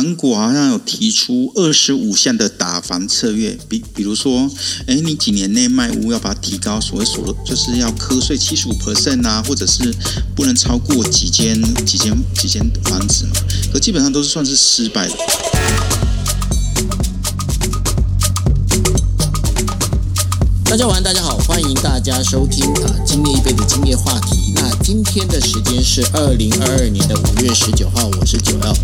韩国好像有提出二十五项的打房策略，比比如说，哎，你几年内卖屋要把它提高，所谓所就是要课税七十五 percent 啊，或者是不能超过几间几间几间房子嘛，可基本上都是算是失败的。大家晚安，大家好，欢迎大家收听啊，今夜一杯的今夜话题。那今天的时间是二零二二年的五月十九号，我是九幺。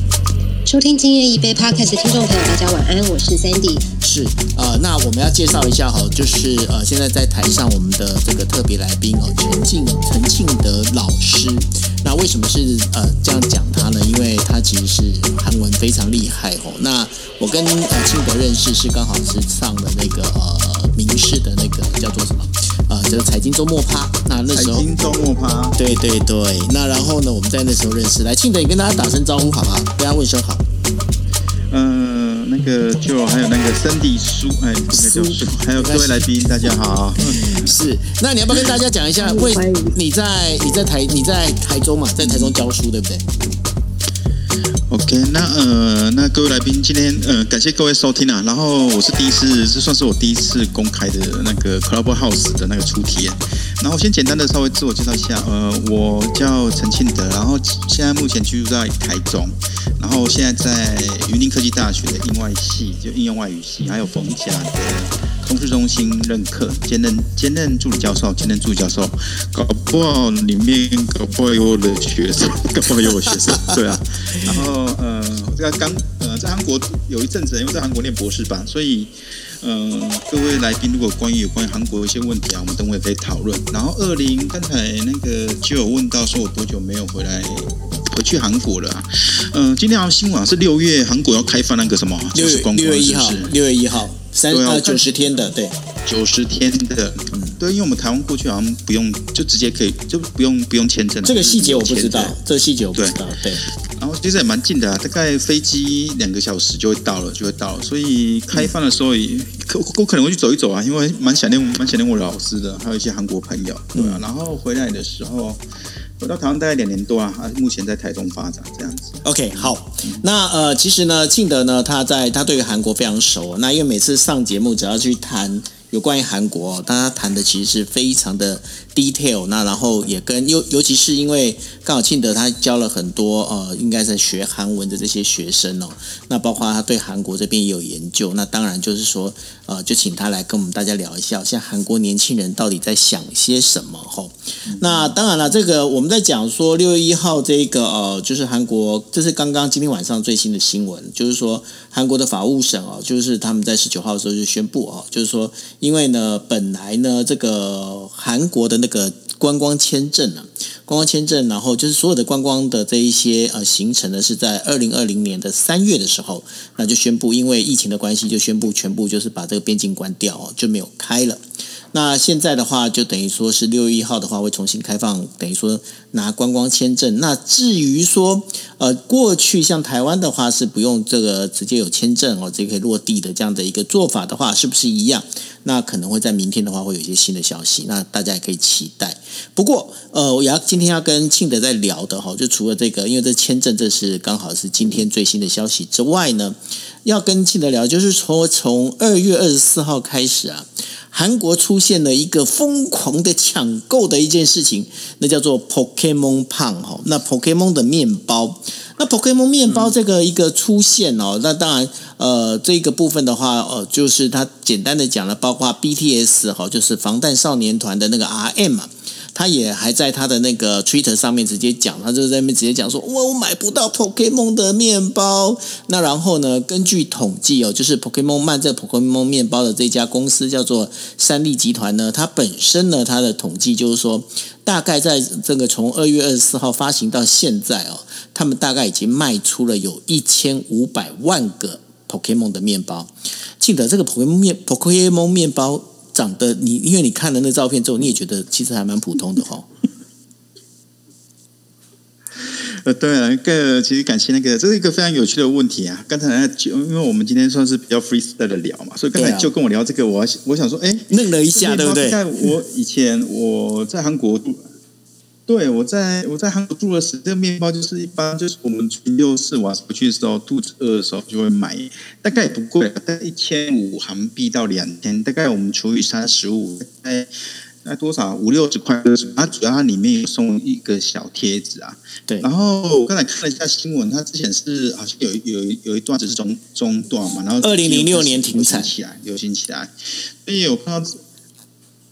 收听今夜一杯 podcast 的听众朋友，大家晚安，我是 Sandy。是呃，那我们要介绍一下哈，就是呃，现在在台上我们的这个特别来宾哦，陈庆陈庆德老师。那为什么是呃这样讲他呢？因为他其实是韩文非常厉害哦。那我跟呃庆德认识是刚好是上了那个呃明视的那个叫做什么呃就是财经周末趴。那那时候财经周末趴，对对对，那然后呢，我们在那时候认识。来，庆德，你跟大家打声招呼好不好？跟大家问声好。嗯、那个就还有那个森迪叔，哎，不可以叫叔，还有各位来宾，大家好。是，那你要不要跟大家讲一下，为你在你在台你在台中嘛，在台中教书对不对？OK，那呃，那各位来宾，今天呃，感谢各位收听啊。然后我是第一次，这算是我第一次公开的那个 Clubhouse 的那个初体验。然后先简单的稍微自我介绍一下，呃，我叫陈庆德，然后现在目前居住在台中，然后现在在云林科技大学的应外系，就应用外语系，还有逢甲的通识中心任课，兼任兼任助理教授，兼任助理教授，搞不好里面搞不好有我的学生，搞不好有我学生，对啊。然后呃，这个刚呃在韩国有一阵子，因为在韩国念博士班，所以呃各位来宾如果关于有关于韩国一些问题啊，我们等会可以讨论。然后二零刚才那个就有问到说我多久没有回来回去韩国了、啊？嗯、今天好像新闻啊是六月韩国要开放那个什么六月就是观光六月一号是不是，六月一号三呃九十天的，对，九十天的，嗯对，因为我们台湾过去好像不用，就直接可以，就不用不用签证。这个细节我不知道，这个细节我不知道，对，然后其实也蛮近的啊，大概飞机两个小时就会到了，就会到了。所以开放的时候也，可我可能会去走一走啊，因为蛮想念蛮想念我的老师的，还有一些韩国朋友，对啊。然后回来的时候，回到台湾大概两年多啊，啊，目前在台中发展这样子。OK，好，那呃，其实呢，庆德呢，他在他对于韩国非常熟。那因为每次上节目，只要去谈有关于韩国，他谈的其实是非常的 detail。那然后也跟尤尤其是因为刚好庆德他教了很多呃，应该在学韩文的这些学生哦。那包括他对韩国这边也有研究。那当然就是说，呃，就请他来跟我们大家聊一下，现在韩国年轻人到底在想些什么吼。那当然了，这个我们在讲说六月一号这个呃，就是韩国，这是刚刚今天晚上最新的新闻，就是说韩国的法务省哦，就是他们在十九号的时候就宣布哦，就是说因为呢，本来呢这个韩国的那这个观光签证啊，观光签证，然后就是所有的观光的这一些呃行程呢，是在二零二零年的三月的时候，那就宣布因为疫情的关系，就宣布全部就是把这个边境关掉哦，就没有开了。那现在的话，就等于说是六月一号的话会重新开放，等于说拿观光签证。那至于说，呃，过去像台湾的话是不用这个直接有签证哦，直接可以落地的这样的一个做法的话，是不是一样？那可能会在明天的话会有一些新的消息，那大家也可以期待。不过，呃，我要今天要跟庆德在聊的哈，就除了这个，因为这签证这是刚好是今天最新的消息之外呢，要跟庆德聊，就是说从二月二十四号开始啊。韩国出现了一个疯狂的抢购的一件事情，那叫做 Pokemon 胖哈。那 Pokemon 的面包，那 Pokemon 面包这个一个出现哦，那当然呃这个部分的话，呃就是它简单的讲了，包括 BTS 哈，就是防弹少年团的那个 RM 嘛。他也还在他的那个 Twitter 上面直接讲，他就在那边直接讲说，哇，我买不到 Pokemon 的面包。那然后呢，根据统计哦，就是 Pokemon 卖这 Pokemon 面包的这家公司叫做三立集团呢，它本身呢，它的统计就是说，大概在这个从二月二十四号发行到现在哦，他们大概已经卖出了有一千五百万个 Pokemon 的面包。记得这个 Pokemon 面 Pokemon 面包。长得你，因为你看了那照片之后，你也觉得其实还蛮普通的哈、哦。呃，对啊，那个其实感谢那个，这是一个非常有趣的问题啊。刚才就因为我们今天算是比较 freestyle 的聊嘛，所以刚才就跟我聊这个，我我想说，哎，愣了一下，对不对？在我以前我在韩国读，对，我在我在韩国住了时，这个面包就是一般就是我们初六四晚回去的时候，肚子饿的时候就会买，大概也不贵，大概一千五韩币到两千，大概我们除以三十五，大概那多少五六十块。它主要它里面有送一个小贴纸啊。对，然后我刚才看了一下新闻，它之前是好像有有有一段只是中中断嘛，然后二零零六年停产起来，流行起来，所以我看到。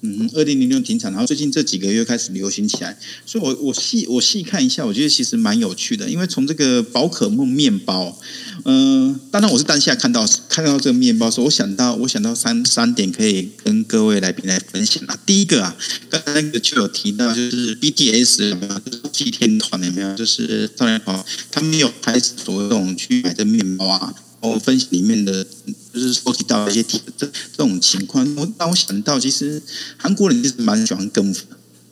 嗯，二零零六停产，然后最近这几个月开始流行起来，所以我我细我细看一下，我觉得其实蛮有趣的。因为从这个宝可梦面包，嗯，当然我是当下看到看到这个面包时候，我想到我想到三三点可以跟各位来宾来分享啊。第一个啊，刚才那个就有提到，就是 BTS 有没有？就是祭天团有没有？就是少年团，他们有开始所谓这种去买这面包啊。我分析里面的，就是说提到一些这这种情况，我让我想到，其实韩国人其实蛮喜欢跟风，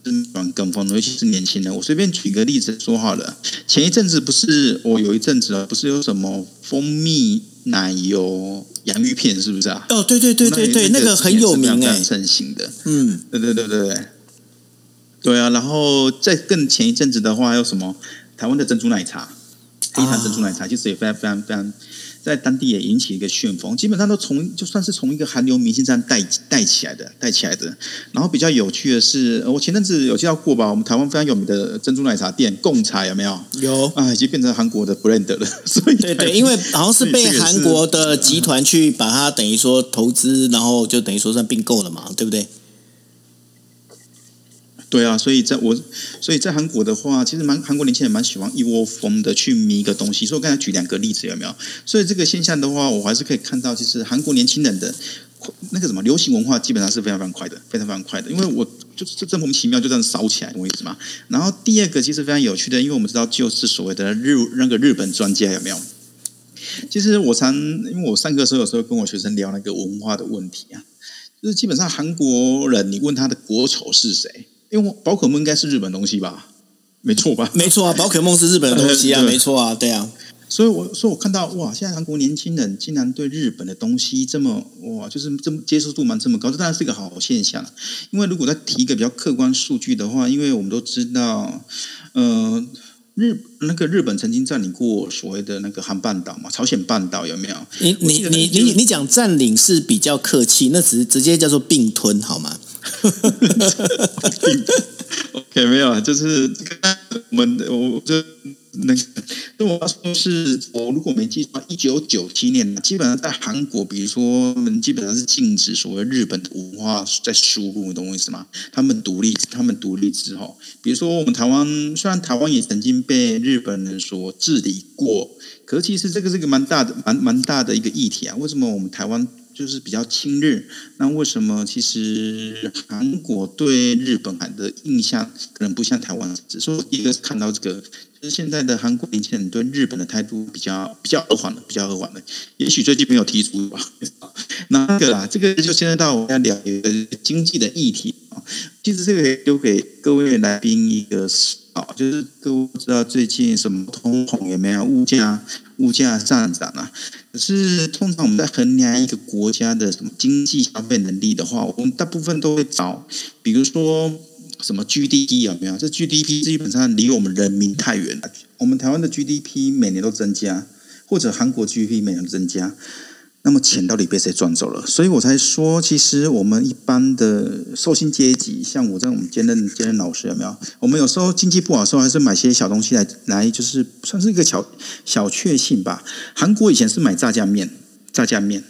喜欢跟风的，尤其是年轻人。我随便举个例子说好了，前一阵子不是我有一阵子啊，不是有什么蜂蜜奶油洋芋片，是不是啊？哦，对对对对对，那个很有名哎，盛行的。嗯，对对对对对，对啊。然后再更前一阵子的话，还有什么台湾的珍珠奶茶，黑糖珍珠奶茶，其实也非常非常非常。在当地也引起一个旋风，基本上都从就算是从一个韩流明星这样带带起来的，带起来的。然后比较有趣的是，我前阵子有介绍过吧，我们台湾非常有名的珍珠奶茶店贡茶有没有？有啊，已经变成韩国的 brand 了。所以对对，因为好像是被韩国的集团去把它等于说投资，然后就等于说算并购了嘛，对不对？对啊，所以在我，所以在韩国的话，其实蛮韩国年轻人蛮喜欢一窝蜂的去迷一个东西。所以我刚才举两个例子，有没有？所以这个现象的话，我还是可以看到，其实韩国年轻人的那个什么流行文化基本上是非常非常快的，非常非常快的。因为我就是这莫名其妙就这样烧起来，懂我意思吗？然后第二个其实非常有趣的，因为我们知道就是所谓的日那个日本专家有没有？其实我常因为我上课时候有时候跟我学生聊那个文化的问题啊，就是基本上韩国人，你问他的国仇是谁？因为宝可梦应该是日本东西吧，没错吧？没错啊，宝可梦是日本的东西啊，没错啊，对啊。所以，我所以我看到哇，现在韩国年轻人竟然对日本的东西这么哇，就是这么接受度蛮这么高，这当然是一个好现象。因为如果再提一个比较客观数据的话，因为我们都知道，呃，日那个日本曾经占领过所谓的那个韩半岛嘛，朝鲜半岛有没有？你你你你你讲占领是比较客气，那只是直接叫做并吞好吗？OK，没有啊，就是我们我就那个，那我要说是，我如果没记错，一九九七年，基本上在韩国，比如说，们基本上是禁止所谓日本的文化在输入，你懂我意思吗？他们独立，他们独立之后，比如说我们台湾，虽然台湾也曾经被日本人所治理过，可是其实这个是一个蛮大的、蛮蛮大的一个议题啊。为什么我们台湾？就是比较亲日，那为什么其实韩国对日本韩的印象可能不像台湾？只是一个看到这个，就是现在的韩国年轻人对日本的态度比较比较和缓的，比较和缓的。也许最近没有提出吧。那个啦，这个就现在到我们要聊一个经济的议题啊。其实这个丢给各位来宾一个啊，就是各位知道最近什么通膨有没有？物价物价上涨啊？可是通常我们在衡量一个国家的什么经济消费能力的话，我们大部分都会找，比如说什么 GDP 有没有？这 GDP 基本上离我们人民太远了。我们台湾的 GDP 每年都增加，或者韩国 GDP 每年增加。那么钱到底被谁赚走了？所以我才说，其实我们一般的受薪阶级，像我这种兼任兼任老师，有没有？我们有时候经济不好的时候，还是买些小东西来来，就是算是一个小小确幸吧。韩国以前是买炸酱面，炸酱面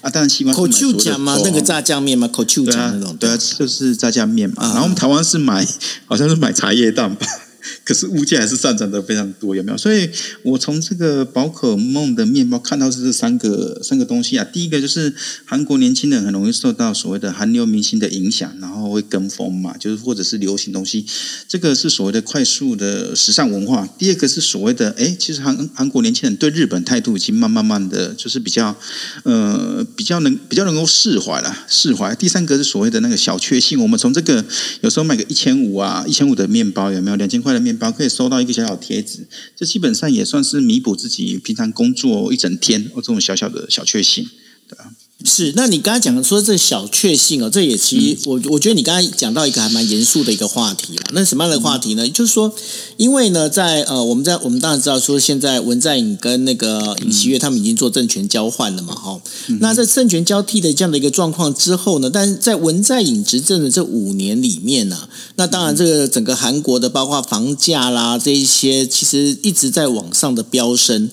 啊，当然希望口臭酱吗？那个炸酱面吗？口臭酱那种，对啊，就是炸酱面嘛。然后我们台湾是买，好像是买茶叶蛋吧。可是物价还是上涨的非常多，有没有？所以我从这个宝可梦的面包看到是这三个三个东西啊。第一个就是韩国年轻人很容易受到所谓的韩流明星的影响，然后会跟风嘛，就是或者是流行东西，这个是所谓的快速的时尚文化。第二个是所谓的，哎，其实韩韩国年轻人对日本态度已经慢慢慢的就是比较呃比较能比较能够释怀了，释怀。第三个是所谓的那个小确幸，我们从这个有时候买个一千五啊，一千五的面包有没有？两千块面包可以收到一个小小贴纸，这基本上也算是弥补自己平常工作一整天哦这种小小的小确幸，是，那你刚才讲说这小确幸哦，这也其实我我觉得你刚才讲到一个还蛮严肃的一个话题了。那什么样的话题呢？就是说，因为呢，在呃，我们在我们当然知道说，现在文在寅跟那个尹锡悦他们已经做政权交换了嘛，哈。那在政权交替的这样的一个状况之后呢，但是在文在寅执政的这五年里面呢，那当然这个整个韩国的包括房价啦这一些，其实一直在往上的飙升。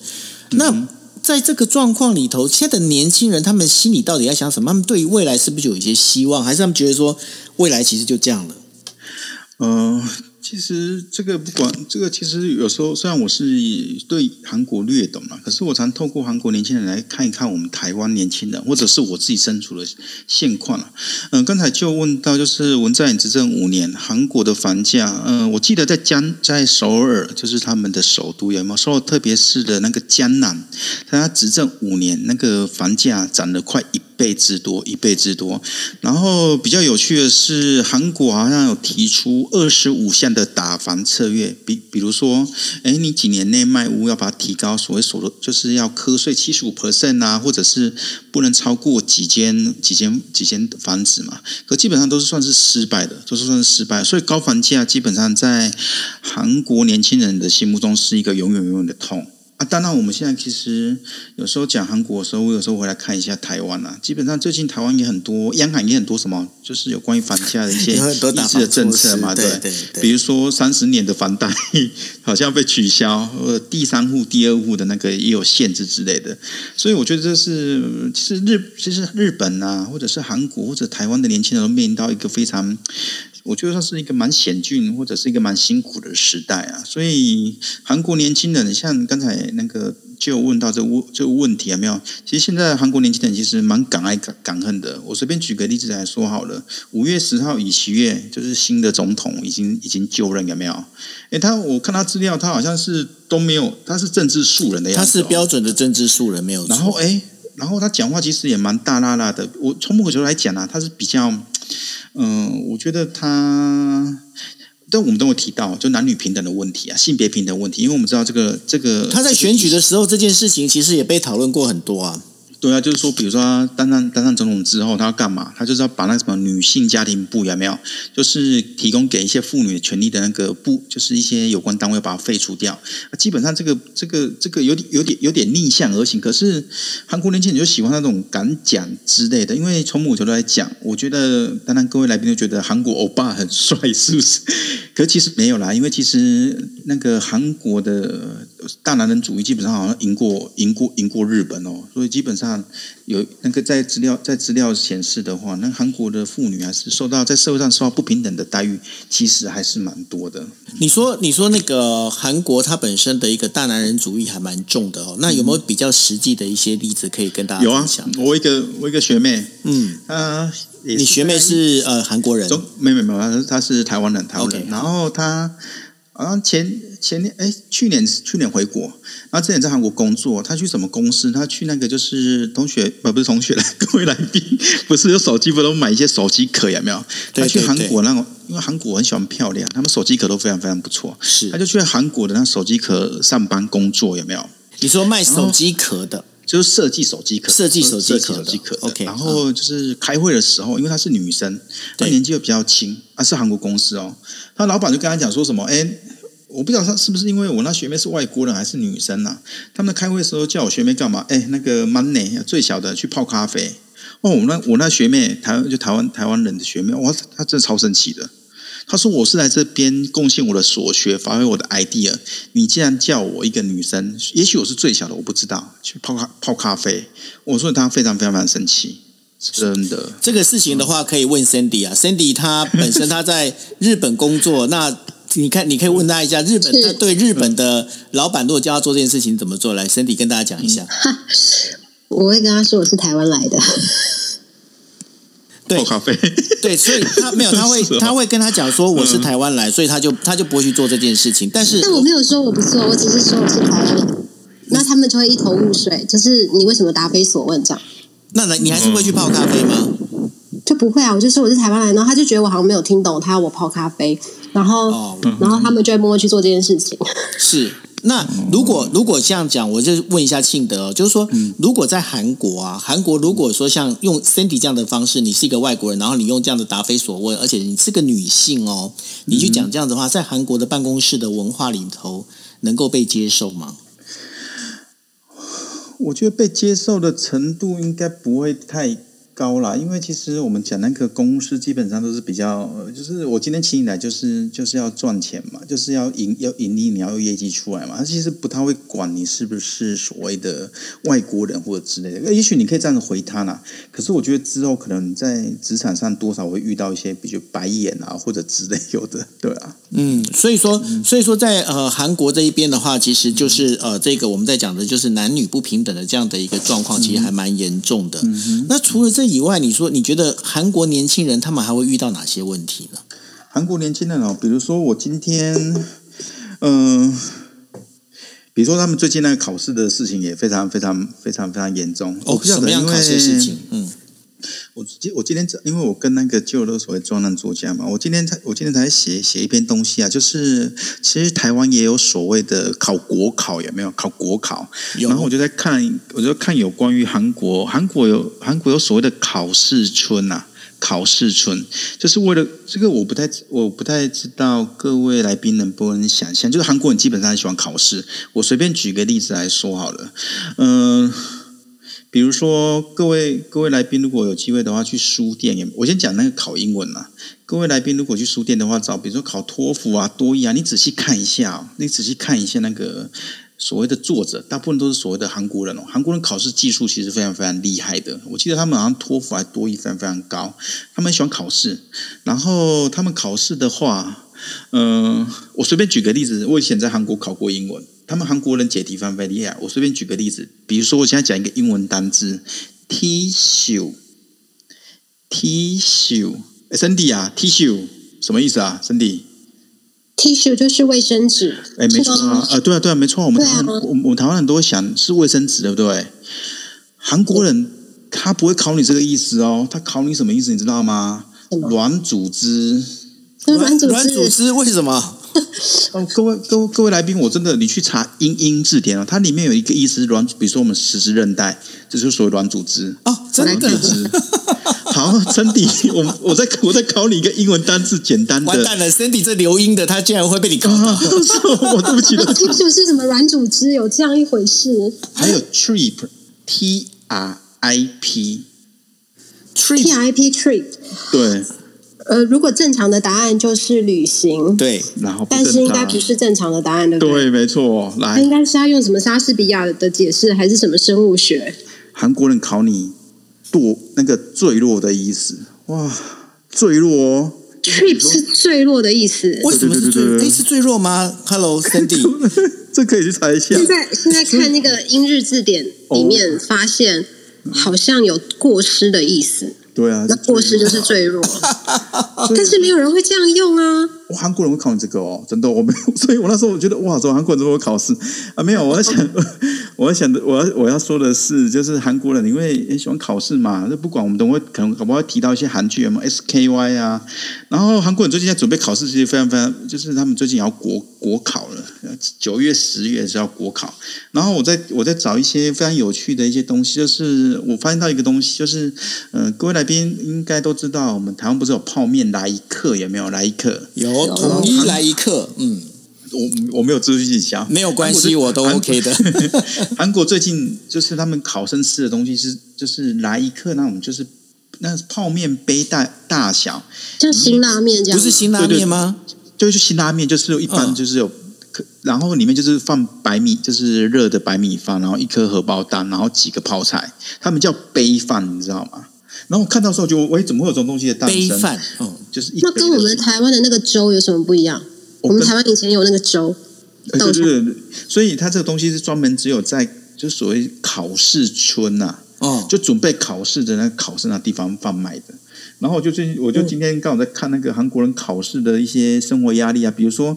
那在这个状况里头，现在的年轻人他们心里到底在想什么？他们对于未来是不是有一些希望，还是他们觉得说未来其实就这样了？嗯。其实这个不管这个，其实有时候虽然我是对韩国略懂了，可是我常透过韩国年轻人来看一看我们台湾年轻人，或者是我自己身处的现况了。嗯，刚才就问到，就是文在寅执政五年，韩国的房价，嗯，我记得在江在首尔，就是他们的首都，有没有？首尔特别是的那个江南，他执政五年，那个房价涨了快一。倍之多，一倍之多。然后比较有趣的是，韩国好像有提出二十五项的打房策略，比比如说，哎，你几年内卖屋要把它提高，所谓所得就是要课税七十五 percent 啊，或者是不能超过几间几间几间房子嘛。可基本上都是算是失败的，都是算是失败。所以高房价基本上在韩国年轻人的心目中是一个永远永远的痛。啊，当然，我们现在其实有时候讲韩国的时候，我有时候回来看一下台湾啊。基本上最近台湾也很多，央行也很多什么，就是有关于房价的一些 抑制的政策嘛，对对。比如说三十年的房贷 好像被取消，呃，第三户、第二户的那个也有限制之类的。所以我觉得这是其实日其实日本啊，或者是韩国或者台湾的年轻人都面临到一个非常。我觉得它是一个蛮险峻，或者是一个蛮辛苦的时代啊。所以韩国年轻人，像刚才那个就问到这问这个问题有没有？其实现在韩国年轻人其实蛮敢爱敢敢恨的。我随便举个例子来说好了。五月十号，以七月就是新的总统已经已经就任，有没有？哎，他我看他资料，他好像是都没有，他是政治素人的样子。他是标准的政治素人，没有。然后哎，然后他讲话其实也蛮大拉拉的。我从某个角度来讲啊，他是比较。嗯，我觉得他，但我们都有提到，就男女平等的问题啊，性别平等问题，因为我们知道这个这个他在选举的时候，这件事情其实也被讨论过很多啊。对啊，就是说，比如说他担任担任总统之后，他要干嘛？他就是要把那什么女性家庭部有没有？就是提供给一些妇女权利的那个部，就是一些有关单位把它废除掉。基本上，这个这个这个有点有点有点逆向而行。可是韩国年轻人就喜欢那种敢讲之类的，因为从某角度来讲，我觉得当然各位来宾都觉得韩国欧巴很帅，是不是？可是其实没有啦，因为其实那个韩国的大男人主义基本上好像赢过赢过赢过日本哦，所以基本上。有那个在资料在资料显示的话，那韩国的妇女还是受到在社会上受到不平等的待遇，其实还是蛮多的。你说你说那个韩国它本身的一个大男人主义还蛮重的哦，那有没有比较实际的一些例子可以跟大家分享？我一个我一个学妹，嗯啊，你学妹是呃韩国人？没没没有，她她是台湾人，台湾人。然后她好像前。前年哎，去年去年回国，然后之前在韩国工作。他去什么公司？他去那个就是同学，不不是同学来，各位来宾，不是有手机不都买一些手机壳有没有？他去韩国那种，因为韩国很喜欢漂亮，他们手机壳都非常非常不错。是，他就去韩国的那手机壳上班工作有没有？你说卖手机壳的，就是设计手机壳，设计手机壳手机壳。OK，然后就是开会的时候，因为她是女生，她年纪又比较轻，啊，是韩国公司哦。她老板就跟她讲说什么？哎。我不知道她是不是因为我那学妹是外国人还是女生呐？他们开会的时候叫我学妹干嘛？哎，那个 money 最小的去泡咖啡。哦，我那我那学妹台就台湾台湾人的学妹，哇，她真的超神奇的。她说我是来这边贡献我的所学，发挥我的 idea。你既然叫我一个女生，也许我是最小的，我不知道去泡咖泡咖啡。我说他非常非常非常生气，真的。这个事情的话，可以问 Cindy 啊，Cindy 她本身她在日本工作，那。你看，你可以问他一下，日本他对日本的老板，如果叫他做这件事情怎么做？来，Cindy 跟大家讲一下。我会跟他说我是台湾来的。泡咖啡。对，所以他没有，他会他会跟他讲说我是台湾来，所以他就他就不会去做这件事情。但是，但我没有说我不做，我只是说我是台湾人，那他们就会一头雾水，就是你为什么答非所问这样？那你还是会去泡咖啡吗？就不会啊，我就说我是台湾来，然后他就觉得我好像没有听懂，他要我泡咖啡，然后，然后他们就会默默去做这件事情。是，那如果如果这样讲，我就问一下庆德、哦，就是说，如果在韩国啊，韩国如果说像用 Cindy 这样的方式，你是一个外国人，然后你用这样的答非所问，而且你是个女性哦，你去讲这样子的话，在韩国的办公室的文化里头，能够被接受吗？我觉得被接受的程度应该不会太高啦，因为其实我们讲那个公司基本上都是比较，呃就是我今天请你来就是就是要赚钱嘛，就是要盈要盈利，你要有业绩出来嘛。他其实不太会管你是不是所谓的外国人或者之类的。呃也许你可以这样子回他啦，可是我觉得之后可能在职场上多少会遇到一些比如白眼啊或者之类有的，对啊。嗯，所以说，所以说在呃韩国这一边的话，其实就是呃这个我们在讲的就是男女不平等的这样的一个状况，其实还蛮严重的。那除了这以外，你说你觉得韩国年轻人他们还会遇到哪些问题呢？韩国年轻人哦，比如说我今天，嗯、比如说他们最近那个考试的事情也非常非常非常非常严重。哦，什么样不晓得因为考试事情？嗯，我今我今天因为我跟那个旧勒所谓专栏作家嘛，我今天才我今天才写写一篇东西啊，就是其实台湾也有所谓的考国考，有没有考国考？然后我就在看，我就看有关于韩国，韩国有韩国有所谓的考试村呐、考试村就是为了这个，我不太我不太知道各位来宾能不能想象，就是韩国人基本上很喜欢考试。我随便举个例子来说好了，嗯、比如说各位各位来宾如果有机会的话，去书店也，我先讲那个考英文啦。各位来宾如果去书店的话，找比如说考托福啊、多益啊，你仔细看一下、哦，你仔细看一下那个所谓的作者，大部分都是所谓的韩国人哦。韩国人考试技术其实非常非常厉害的，我记得他们好像托福还多益非常非常高，他们喜欢考试。然后他们考试的话，嗯、我随便举个例子，我以前在韩国考过英文，他们韩国人解题非常非常厉害。我随便举个例子，比如说我现在讲一个英文单字 tissue，tissue，哎，Cindy 啊，tissue 什么意思啊，Cindy？tissue 就是卫生纸，哎，没错啊，呃，对啊，对啊，没错，我们台湾，我们我们台湾人都会想是卫生纸，对不对？韩国人他不会考你这个意思哦，他考你什么意思，你知道吗软组织。那软组软组织织为什么？哦，各位各位各位来宾，我真的你去查英英字典哦，它里面有一个意思是软，比如说我们十字韧带，这就是所谓软组织。哦，真的。好，真的，我我在我在考你一个英文单字，简单的。完蛋了，Cindy 这留音的，他竟然会被你搞到。啊，我对不起，对不起。tissue 是什么软组织？有这样一回事还有 trip，T R I P，？T Trip，I P trip，对，呃，如果正常的答案就是旅行，对，然后但是应该不是正常的答案，对不对？对，没错。来应，该是要用什么莎士比亚的解释，还是什么生物学？韩国人考你堕那个坠落的意思，哇，坠落哦。trip 是坠落的意思。为什么是对对对对对坠？哎，是坠落吗？Hello，Cindy，这可以去查一下。现在现在看那个英日字典里面，发现好像有过失的意思。对啊，那过失就是最弱，但是没有人会这样用啊。哇韩国人会考你这个哦，真的，我没有，所以我那时候我觉得哇，怎么韩国人怎么会考试啊？没有，我在想，我想的，我要我要说的是，就是韩国人因为很喜欢考试嘛，就不管我们都会可能可不好会提到一些韩剧，有没有 SKY 啊？然后韩国人最近在准备考试，其实非常非常，就是他们最近也要国国考了，九月、十月是要国考。然后我在我在找一些非常有趣的一些东西，就是我发现到一个东西，就是呃，各位来宾应该都知道，我们台湾不是有泡面来一克，有没有来一克？有统一来一课，嗯，我我没有资讯讲，没有关系，我都 OK 的。韩国最近就是他们考生吃的东西是就是来一克那种，就是那泡面杯大大小，像辛拉面这样，不是辛拉面吗？就是辛拉面，就是一般嗯就是有，可然后里面就是放白米，就是热的白米饭，然后一颗荷包蛋，然后几个泡菜，他们叫杯饭，你知道吗？然后我看到的时候就，喂，怎么会有这种东西的诞生？杯饭，嗯，就是一那跟我们台湾的那个粥有什么不一样？我们台湾以前有那个粥，呃豆浆对对对，所以它这个东西是专门只有在就所谓考试村呐、哦，就准备考试的那个考试那地方贩卖的。然后我就最近，我就今天刚好在看那个韩国人考试的一些生活压力啊，比如说，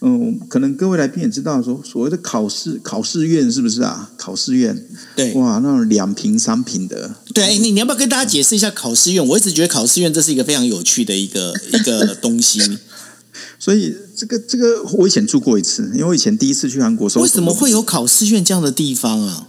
嗯，可能各位来宾也知道说，所谓的考试考试院是不是啊？考试院，对哇，那种两平三平的，对，哎你你要不要跟大家解释一下考试院？我一直觉得考试院这是一个非常有趣的一个一个东西。所以这个这个我以前住过一次，因为我以前第一次去韩国时候，为什么会有考试院这样的地方啊？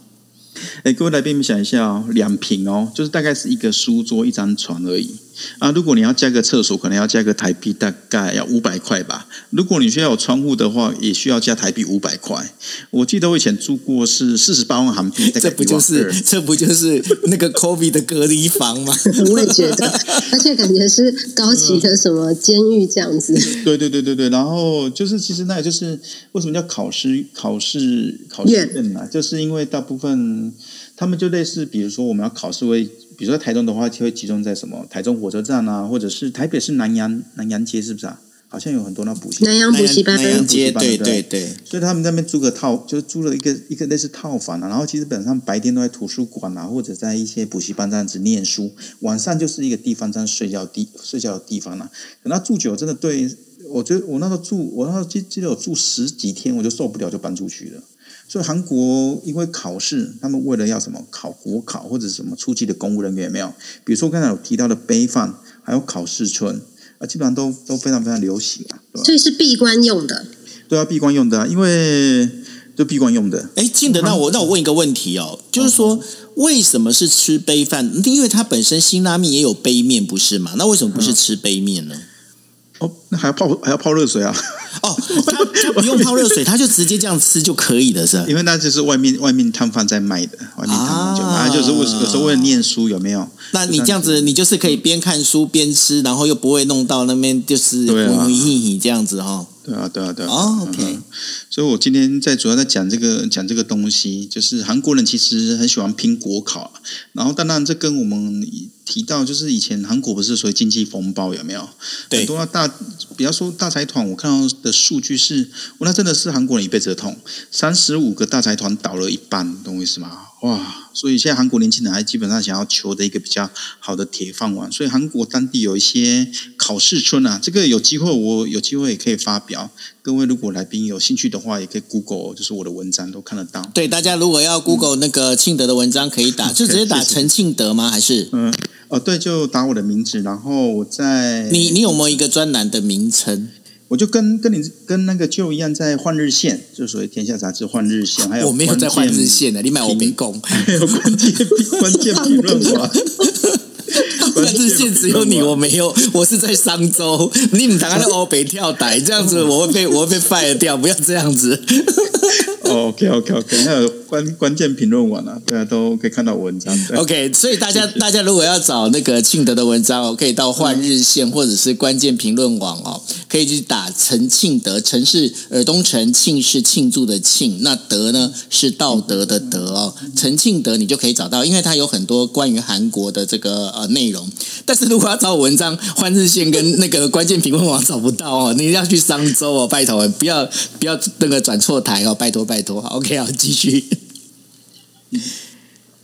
哎，各位来宾，你们想一下哦，两平哦，就是大概是一个书桌、一张床而已啊。如果你要加个厕所，可能要加个台币，大概要五百块吧。如果你需要有窗户的话，也需要加台币五百块。我记得我以前住过是四十八万韩币，这不就是这不就是那个 COVID 的隔离房吗？我也觉得，而且感觉是高级的什么监狱这样子。对对对对对，然后就是其实那也就是为什么叫考试考试考试院啊，就是因为大部分。他们就类似，比如说我们要考试，会比如说台中的话，就会集中在什么台中火车站啊，或者是台北市南洋南洋街，是不是啊？好像有很多那补习南洋补习班、南洋街，对对对。所以他们那边租个套，就是租了一个一个类似套房啊。然后其实本上白天都在图书馆啊，或者在一些补习班这样子念书，晚上就是一个地方这样睡觉地睡觉的地方了。等他住久，真的对我觉得我那时候住，我那时候记记得我住十几天，我就受不了，就搬出去了。所以韩国因为考试，他们为了要什么考国考或者什么初级的公务人员有没有？比如说刚才有提到的杯饭，还有考试村啊，基本上都都非常非常流行啊。所以是闭关用的。对啊，闭关用的啊，因为就闭关用的。哎，金德，那我那我问一个问题哦，就是说为什么是吃杯饭？因为它本身辛拉面也有杯面，不是嘛？那为什么不是吃杯面呢？哦，那还要泡还要泡热水啊？哦，他不用泡热水，他就直接这样吃就可以了，是吧？因为那就是外面外面摊贩在卖的，外面摊贩就卖，就是为有时候为了念书有没有？那你这样子，你就是可以边看书边吃，然后又不会弄到那边就是这样子哈。对啊，对啊，对啊。哦，OK。所以我今天在主要在讲这个讲这个东西，就是韩国人其实很喜欢拼国考，然后当然这跟我们提到就是以前韩国不是所谓经济风暴有没有？很多大，比方说大财团，我看到的数据是，我那真的是韩国人一辈子的痛，三十五个大财团倒了一半，懂我意思吗？哇！所以现在韩国年轻人还基本上想要求的一个比较好的铁饭碗，所以韩国当地有一些考试村啊，这个有机会我有机会也可以发表。各位如果来宾有兴趣的话，也可以 Google，就是我的文章都看得到。对，大家如果要 Google 那个庆德的文章，可以打，就直接打陈庆德吗？还是嗯哦对，就打我的名字，然后我在你你有没有一个专栏的名称？我就跟跟你跟那个舅一样，在换日线，就所谓天下杂志换日线，还有我没有在换日线的，你买我没供，还有关键关键评论网。换日线只有你，我没有，我是在商周，你们打开欧北跳台，这样子我会被我会被 fire 掉，不要这样子。OK OK OK，那有关关键评论网啊，大家都可以看到文章。OK，所以大家大家如果要找那个庆德的文章哦，可以到换日线或者是关键评论网哦，可以去打陈庆德，陈是尔东陈，庆是庆祝的庆，那德呢是道德的德哦，陈庆德你就可以找到，因为他有很多关于韩国的这个呃内容。但是如果要找文章，换日线跟那个关键评论网找不到哦，你要去商周哦，拜托不要不要那个转错台哦，拜托拜。多好，OK 啊，继续。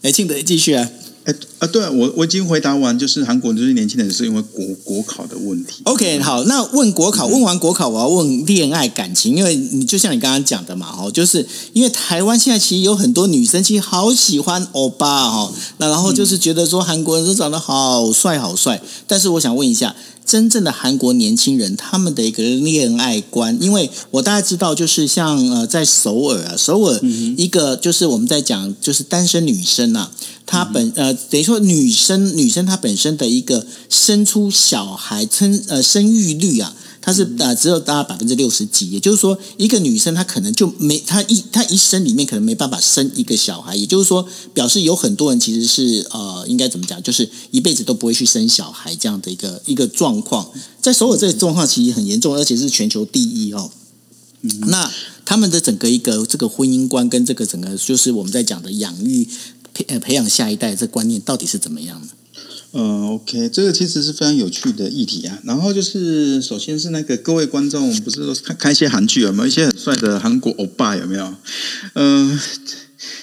哎，庆德继续啊。哎啊，对啊我我已经回答完，就是韩国就是年轻人是因为国国考的问题。OK，好，那问国考，问完国考，我要问恋爱感情，因为你就像你刚刚讲的嘛，哦，就是因为台湾现在其实有很多女生其实好喜欢欧巴哦，那然后就是觉得说韩国人都长得好帅好帅，但是我想问一下。真正的韩国年轻人，他们的一个恋爱观，因为我大概知道，就是像呃，在首尔啊，首尔一个就是我们在讲，就是单身女生啊，她本呃等于说女生女生她本身的一个生出小孩生呃生育率啊。她是呃只有大概百分之六十几，也就是说，一个女生她可能就没她一她一生里面可能没办法生一个小孩，也就是说，表示有很多人其实是呃应该怎么讲，就是一辈子都不会去生小孩这样的一个一个状况。在首尔这个状况其实很严重，而且是全球第一哦。那他们的整个一个这个婚姻观跟这个整个就是我们在讲的养育培呃培养下一代这观念到底是怎么样的？嗯，OK，这个其实是非常有趣的议题啊。然后就是，首先是那个各位观众，不是看看一些韩剧有没有一些很帅的韩国欧巴有没有？嗯，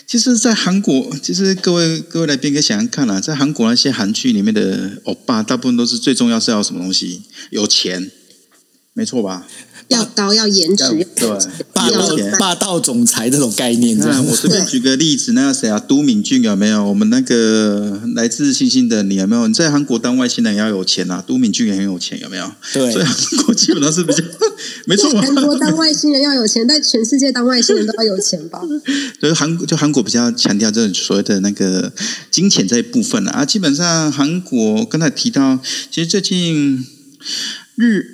其实，在韩国，其实各位各位来宾可以想想看啊，在韩国那些韩剧里面的欧巴，大部分都是最重要是要什么东西？有钱，没错吧？要高，要颜值，对，霸道霸道总裁这种概念，这那样我随便举个例子，那个谁啊，都敏俊有没有？我们那个来自星星的你有没有？你在韩国当外星人要有钱啊，都敏俊也很有钱，有没有？对所以韩国基本上是比较 没错。韩国当外星人要有钱，但全世界当外星人都要有钱吧？所 以韩就韩国比较强调这种所谓的那个金钱这一部分了啊。基本上韩国刚才提到，其实最近日。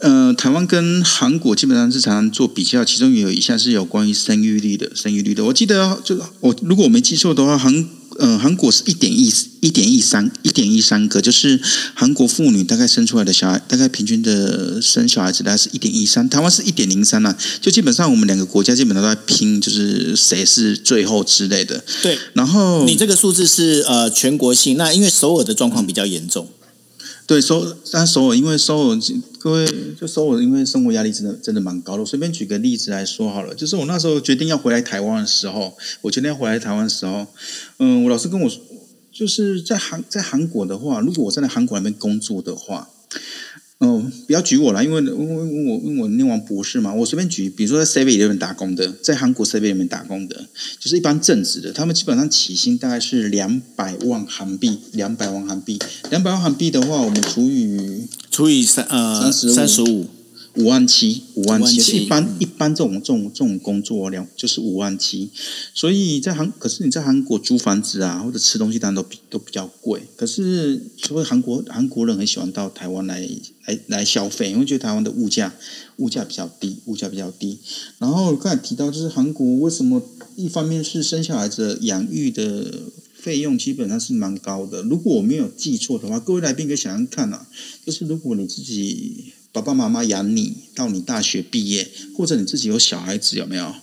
呃，台湾跟韩国基本上是常常做比较，其中有一项是有关于生育率的，生育率的。我记得就我如果我没记错的话，韩呃韩国是一点一一点一三一点一三个，就是韩国妇女大概生出来的小孩，大概平均的生小孩子大概是一点一三，台湾是一点零三啊。就基本上我们两个国家基本上都在拼，就是谁是最后之类的。对。然后你这个数字是呃全国性，那因为首尔的状况比较严重，对首，但首尔因为首尔各位就首尔，因为生活压力真的真的蛮高的。我随便举个例子来说好了，就是我那时候决定要回来台湾的时候，我决定要回来台湾的时候，嗯，我老师跟我说，就是在韩在韩国的话，如果我在韩国那边工作的话。哦，不要举我了，因为因为我因为我念完博士嘛，我随便举，比如说在 Seven 里面打工的，在韩国 Seven 里面打工的，就是一般正职的，他们基本上起薪大概是两百万韩币，两百万韩币，两百万韩币的话，我们除以除以三呃35三十五，五万七，五万七，57一般一般这种这种这种工作两就是五万七，所以在韩，可是你在韩国租房子啊，或者吃东西当然都比都比较贵。可是所以韩国韩国人很喜欢到台湾来来来消费，因为觉得台湾的物价物价比较低，物价比较低。然后刚才提到就是韩国为什么一方面是生小孩子的养育的费用基本上是蛮高的。如果我没有记错的话，各位来宾可以想想看啊，就是如果你自己爸爸妈妈养你到你大学毕业，或者你自己有小孩子，有没有？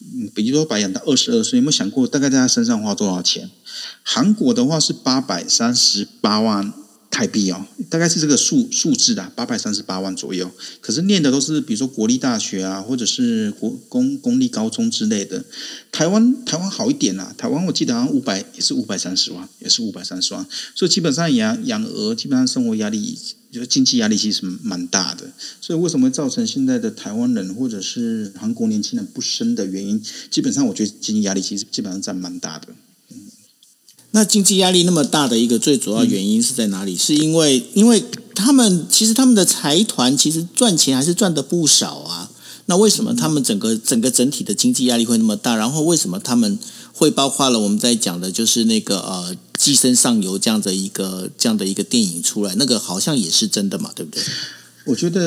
嗯，比如说把养到二十二岁，有没有想过大概在他身上花多少钱？韩国的话是八百三十八万台币哦，大概是这个数数字的，八百三十八万左右。可是念的都是比如说国立大学啊，或者是国公公立高中之类的。台湾台湾好一点啦、台湾我记得好像五百也是五百三十万，也是五百三十万。所以基本上养养鹅，基本上生活压力就是经济压力其实蛮大的。所以为什么会造成现在的台湾人或者是韩国年轻人不生的原因？基本上我觉得经济压力其实基本上占蛮大的。那经济压力那么大的一个最主要原因是在哪里？是因为因为他们其实他们的财团其实赚钱还是赚的不少啊。那为什么他们整个整个整体的经济压力会那么大？然后为什么他们会包括了我们在讲的就是那个呃《寄生上游》这样的一个这样的一个电影出来，那个好像也是真的嘛，对不对？我觉得，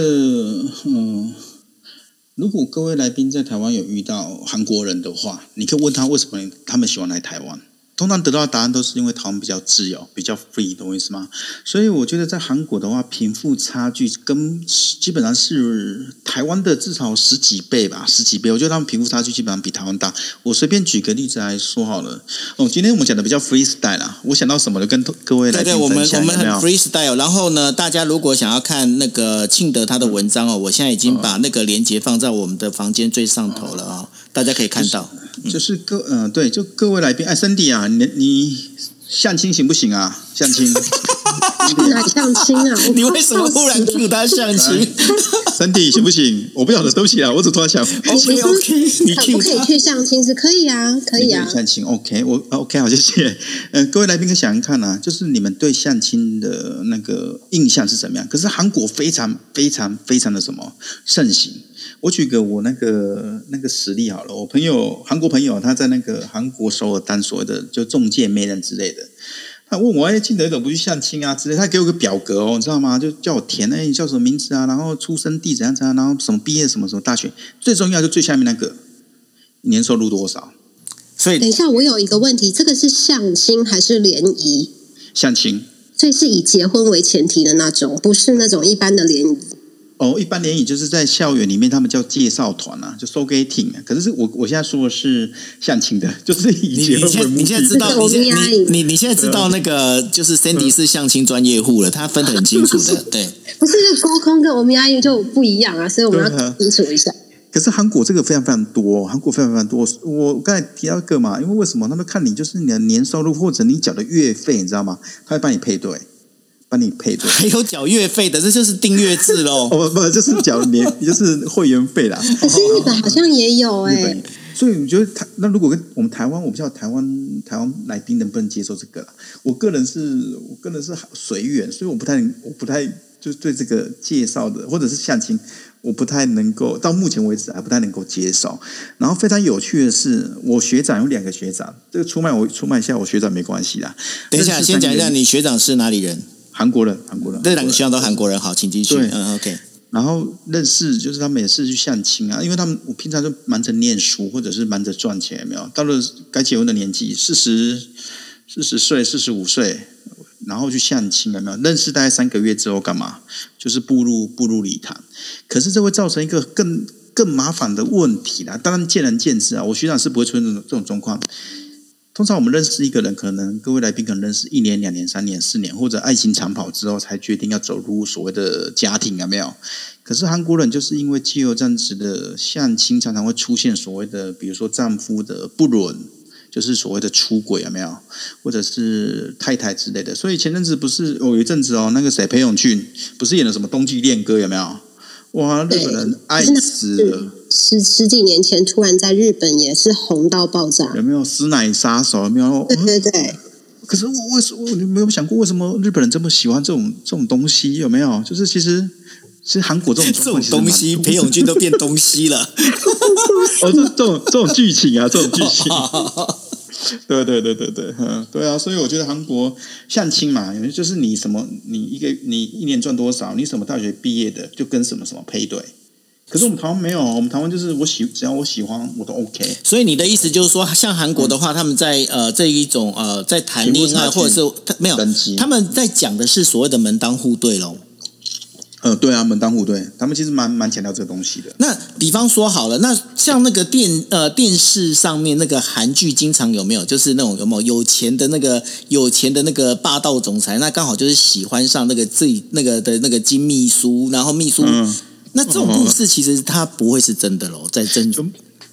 嗯，如果各位来宾在台湾有遇到韩国人的话，你可以问他为什么他们喜欢来台湾。通常得到的答案都是因为台湾比较自由，比较 free，懂我意思吗？所以我觉得在韩国的话，贫富差距跟基本上是台湾的至少十几倍吧，十几倍。我觉得他们贫富差距基本上比台湾大。我随便举个例子来说好了。哦，今天我们讲的比较 freestyle 啦，我想到什么了，跟各位来对对，我们我们很享有没有 freestyle。然后呢，大家如果想要看那个庆德他的文章哦，我现在已经把那个链接放在我们的房间最上头了啊、大家可以看到。就是各嗯、呃对，就各位来宾，哎，Cindy 啊，你你相亲行不行啊？相亲 哪相亲啊？你为什么忽然 Q 他相亲，Cindy 行不行？我不晓得，对不起啊，我只突然想，？OK OK，你可。不可以去相亲？是可以啊，可以啊。相亲 OK，我 OK 好，谢谢。呃，各位来宾可以想想看啊，就是你们对相亲的那个印象是怎么样？可是韩国非常非常非常的什么盛行。我举个我那个那个实例好了，我朋友韩国朋友他在那个韩国首尔当所谓的就中介媒人之类的，他问我哎，记得怎么不去相亲啊之类，他给我个表格哦，你知道吗？就叫我填哎，你叫什么名字啊？然后出生地怎样怎样，然后什么毕业什么什么大学，最重要就最下面那个年收入多少？所以等一下，我有一个问题，这个是相亲还是联谊？相亲所以是以结婚为前提的那种，不是那种一般的联谊。哦，一般联谊就是在校园里面，他们叫介绍团啊，就 sogating 啊。可是是我我现在说的是相亲的，就是以前你现你现在。知道，你现你你你现在知道那个就是 Sandy 是相亲专业户了，他分得很清楚的。对，不是沟通跟我们阿姨就不一样啊，所以我们要清楚一下。可是韩国这个非常非常多，韩国非常非常多。我刚才提到一个嘛，因为为什么他们看你就是你的年收入或者你缴的月费，你知道吗？他会帮你配对，帮帮你配对。还有缴月费的，这就是订阅制喽。哦不不，就是缴年 就是会员费啦。可是日本好像也有哎、所以你觉得台那如果跟我们台湾，我不知道台湾台湾来宾能不能接受这个啦？我个人是我个人是随缘，所以我不太我不太就是对这个介绍的或者是相亲，我不太能够到目前为止还不太能够接受。然后非常有趣的是，我学长有两个学长，这个出卖我出卖一下我学长没关系啦。等一下，先讲一下你学长是哪里人？韩国人，韩国人，这两个学校都韩国人，好，请继续。对嗯，OK。然后认识就是他们也是去相亲啊，因为他们我平常就忙着念书或者是忙着赚钱，有没有？到了该结婚的年纪，四十四十岁、四十五岁，然后去相亲，有没有？认识大概三个月之后干嘛？就是步入步入礼堂。可是这会造成一个更更麻烦的问题啦。当然见仁见智啊，我学长是不会出现这种这种状况。通常我们认识一个人，可能各位来宾可能认识一年、两年、三年、四年，或者爱情长跑之后，才决定要走入所谓的家庭，有没有？可是韩国人就是因为既有这样子的相亲，常常会出现所谓的，比如说丈夫的不伦，就是所谓的出轨，有没有？或者是太太之类的。所以前阵子不是有一阵子哦，那个谁裴勇俊不是演了什么《冬季恋歌》，有没有？哇，日本人爱死了。十十几年前突然在日本也是红到爆炸。有没有师奶杀手？有没有？对对对，可是我为什么你没有想过为什么日本人这么喜欢这种这种东西？有没有？就是其实其实韩国这种这种东西，裴勇俊都变东西了。哦，这这种这种剧情啊，这种剧情。对对对对对，嗯，对啊，所以我觉得韩国相亲嘛，就是你什么，你一个你一年赚多少，你什么大学毕业的，就跟什么什么配对。可是我们台湾没有，我们台湾就是我喜，只要我喜欢，我都 OK。所以你的意思就是说，像韩国的话，他们在呃这一种呃在谈恋爱，或者是他没有他们在讲的是所谓的门当户对喽。呃，对啊，门当户对，他们其实蛮蛮强调这个东西的。那比方说好了，那像那个电呃电视上面那个韩剧，经常有没有就是那种有没有有钱的那个有钱的那个霸道总裁，那刚好就是喜欢上那个自己那个的那个金秘书，然后秘书，嗯那这种故事其实它不会是真的喽，在真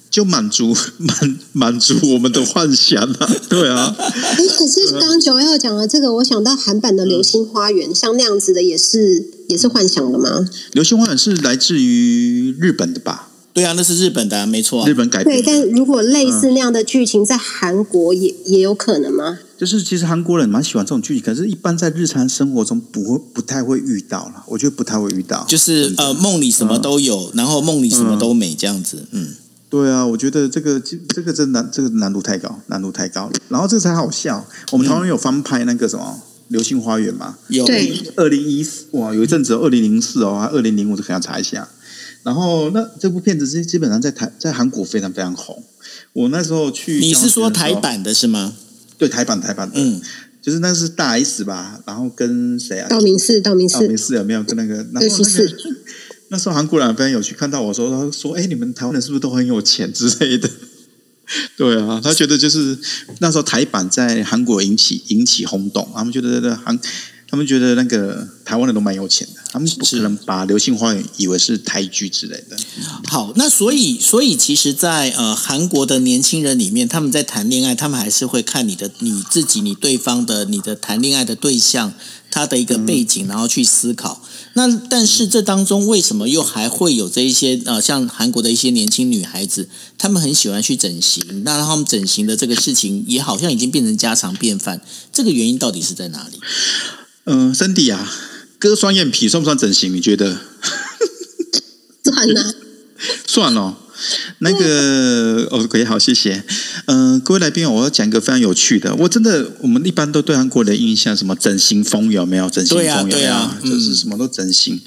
就满足 满满足我们的幻想啊，对啊。哎，可是刚刚九幺讲的这个，我想到韩版的《流星花园》，像那样子的也是也是幻想的吗？《流星花园》是来自于日本的吧？对啊，那是日本的、啊，没错、啊。日本改编对，但如果类似那样的剧情在韩国也也有可能吗？就是其实韩国人蛮喜欢这种剧情，可是一般在日常生活中不会不太会遇到了。我觉得不太会遇到，就是呃梦里什么都有，然后梦里什么都美这样子，嗯。对啊，我觉得这个这个真难，这个难度太高，难度太高了。然后这个才好笑，我们台湾有翻拍那个什么《流星花园》嘛？有对二零一四哇，有一阵子二零零四哦，二零零五，这可能要查一下。然后那这部片子是基本上在台在韩国非常非常红。我那时候去，你是说台？版的是吗？对，台版台版的，嗯，就是那是大 S 吧？然后跟谁啊？道明寺，道明寺道明寺，寺有没有跟那个？那个四。那时候韩国人非常有趣，看到我说，他说：“哎，你们台湾人是不是都很有钱之类的？” 对啊，他觉得就是那时候台版在韩国引起引起轰动，他们觉得那韩，他们觉得那个台湾人都蛮有钱的，他们不可能把《流星花园》以为是台剧之类的。好，那所以所以其实在，呃韩国的年轻人里面，他们在谈恋爱，他们还是会看你的你自己、你对方的、你的谈恋爱的对象他的一个背景，然后去思考。那但是这当中为什么又还会有这一些呃，像韩国的一些年轻女孩子，她们很喜欢去整形，那她们整形的这个事情也好像已经变成家常便饭，这个原因到底是在哪里？嗯、森迪啊，割双眼皮算不算整形？你觉得？算了，算了。那个，OK，好，谢谢。嗯、各位来宾，我要讲一个非常有趣的。我真的，我们一般都对韩国的印象，什么整形风有没有？整形风有没有？对啊嗯就是什么都整形。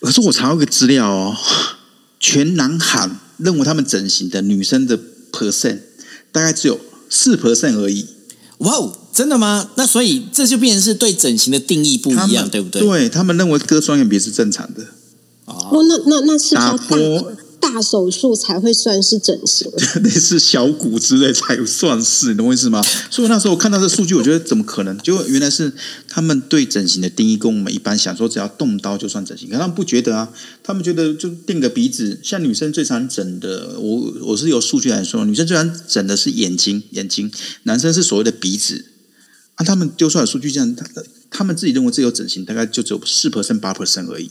可是我查到一个资料哦，全南韩认为他们整形的女生的 percent 大概只有四 percent 而已。哇哦，真的吗？那所以这就变成是对整形的定义不一样，对不对？对他们认为割双眼皮是正常的。哦，那那那是不是打要破大大手术才会算是整形？类似小骨之类才算是，你懂我意思吗？所以那时候我看到这数据，我觉得怎么可能？就原来是他们对整形的定义跟我们一般想说只要动刀就算整形，可他们不觉得啊，他们觉得就垫个鼻子，像女生最常整的，我我是有数据来说，女生最常整的是眼睛，眼睛，男生是所谓的鼻子。啊，他们丢出来的数据这样，他他们自己认为自己有整形，大概就只有四 percent 八 percent 而已。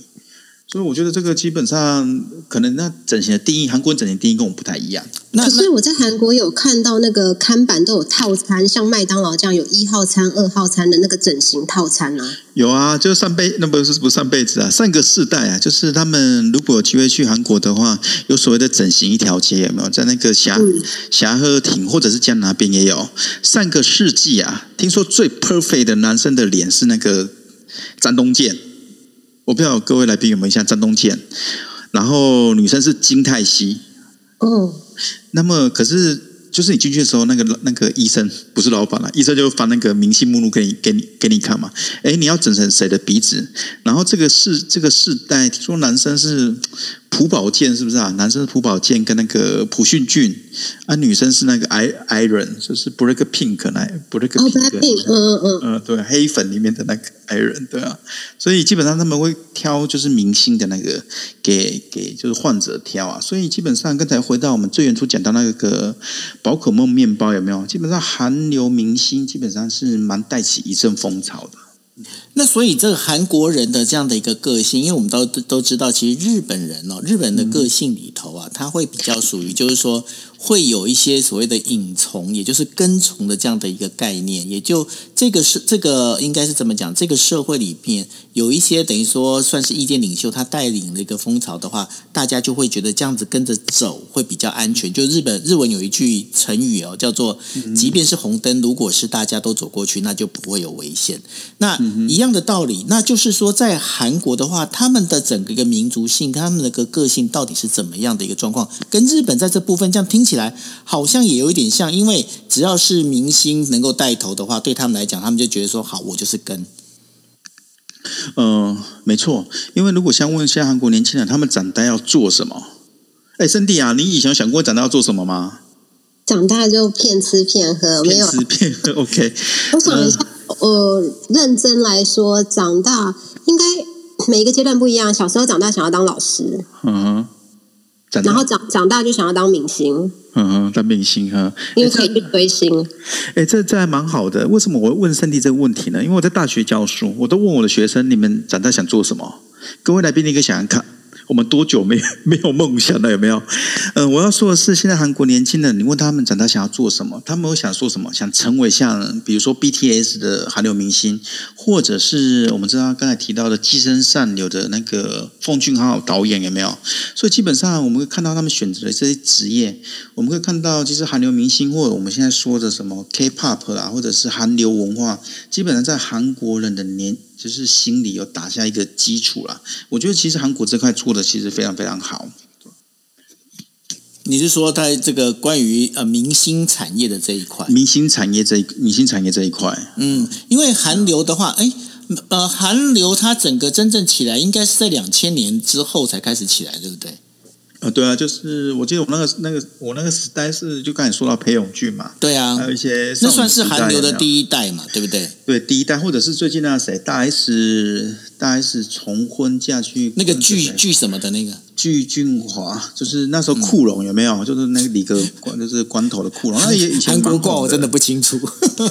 所以我觉得这个基本上可能那整形的定义，韩国人整形定义跟我们不太一样。那可是我在韩国有看到那个看板都有套餐，像麦当劳这样有一号餐、二号餐的那个整形套餐啊。有啊，就是上辈那不是不是上辈子啊，上个世代啊，就是他们如果有机会去韩国的话，有所谓的整形一条街，有没有？在那个霞嗯霞鹤亭或者是江南边也有。上个世纪啊，听说最 perfect 的男生的脸是那个张东健，我不知道各位来宾有没有印象张东健，然后女生是金泰熙，哦，那么可是就是你进去的时候，那个那个医生不是老板了，医生就发那个明细目录给你给你给你看嘛。哎，你要整成谁的鼻子？然后这个世这个世代，听说男生是朴宝剑，是不是啊？男生是朴宝剑跟那个朴训俊，啊，女生是那个 I Iron，就是 Black Pink 那 Black 哦 Pink，、嗯嗯嗯，呃，对，黑粉里面的那个 Iron，对啊，所以基本上他们会挑就是明星的那个给给就是患者挑啊，所以基本上刚才回到我们最原初讲到那个宝可梦面包有没有？基本上韩流明星基本上是蛮带起一阵风潮的。那所以这个韩国人的这样的一个个性，因为我们都都知道，其实日本人哦，日本人的个性里头啊，他会比较属于就是说会有一些所谓的隐从，也就是跟从的这样的一个概念，也就这个是这个应该是怎么讲？这个社会里面有一些等于说算是意见领袖，他带领了一个风潮的话，大家就会觉得这样子跟着走会比较安全。就日本日文有一句成语哦，叫做“即便是红灯，如果是大家都走过去，那就不会有危险”。那一样的道理，那就是说，在韩国的话，他们的整个一个民族性，他们的个个性到底是怎么样的一个状况？跟日本在这部分，这样听起来好像也有一点像，因为只要是明星能够带头的话，对他们来讲，他们就觉得说，好，我就是跟。嗯、没错，因为如果想问一下韩国年轻人，他们长大要做什么？哎，森弟啊，你以前想过长大要做什么吗？长大就骗吃骗喝，没有吃骗喝，OK。我想一下，呃，认真来说，长大应该每一个阶段不一样。小时候长大想要当老师，嗯然后长长大就想要当明星，嗯哼，当明星哈。因为可以去追星。哎，这这还蛮好的。为什么我会问圣地这个问题呢？因为我在大学教书，我都问我的学生：你们长大想做什么？各位来宾，你可以想想看，我们多久没有没有梦想了？有没有？嗯、我要说的是，现在韩国年轻人，你问他们长大想要做什么，他们会想说什么？想成为像比如说 BTS 的韩流明星，或者是我们知道刚才提到的《寄生上流》的那个奉俊昊导演，有没有？所以基本上我们会看到他们选择的这些职业，我们会看到，其实韩流明星或者我们现在说的什么 K-pop 啦，或者是韩流文化，基本上在韩国人的年就是心里有打下一个基础啦。我觉得其实韩国这块做的其实非常非常好。你是说在这个关于呃明星产业的这一块？明星产业这一明星产业这一块，嗯，因为韩流的话，哎，呃，韩流它整个真正起来，应该是在两千年之后才开始起来，对不对？呃，对啊，就是我记得我那个那个我那个时代是就刚才说到裴勇俊嘛，对啊还，有一些那算是韩流的第一代嘛，对不对？对第一代，或者是最近那个谁大 S 大 S 重婚嫁去那个剧剧什么的那个，具俊华，就是那时候库龙有没有？就是那个李个关，就是光头的库龙，那也以前韩国蛮红挂我真的不清楚。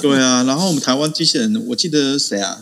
对啊。然后我们台湾机器人，我记得谁啊？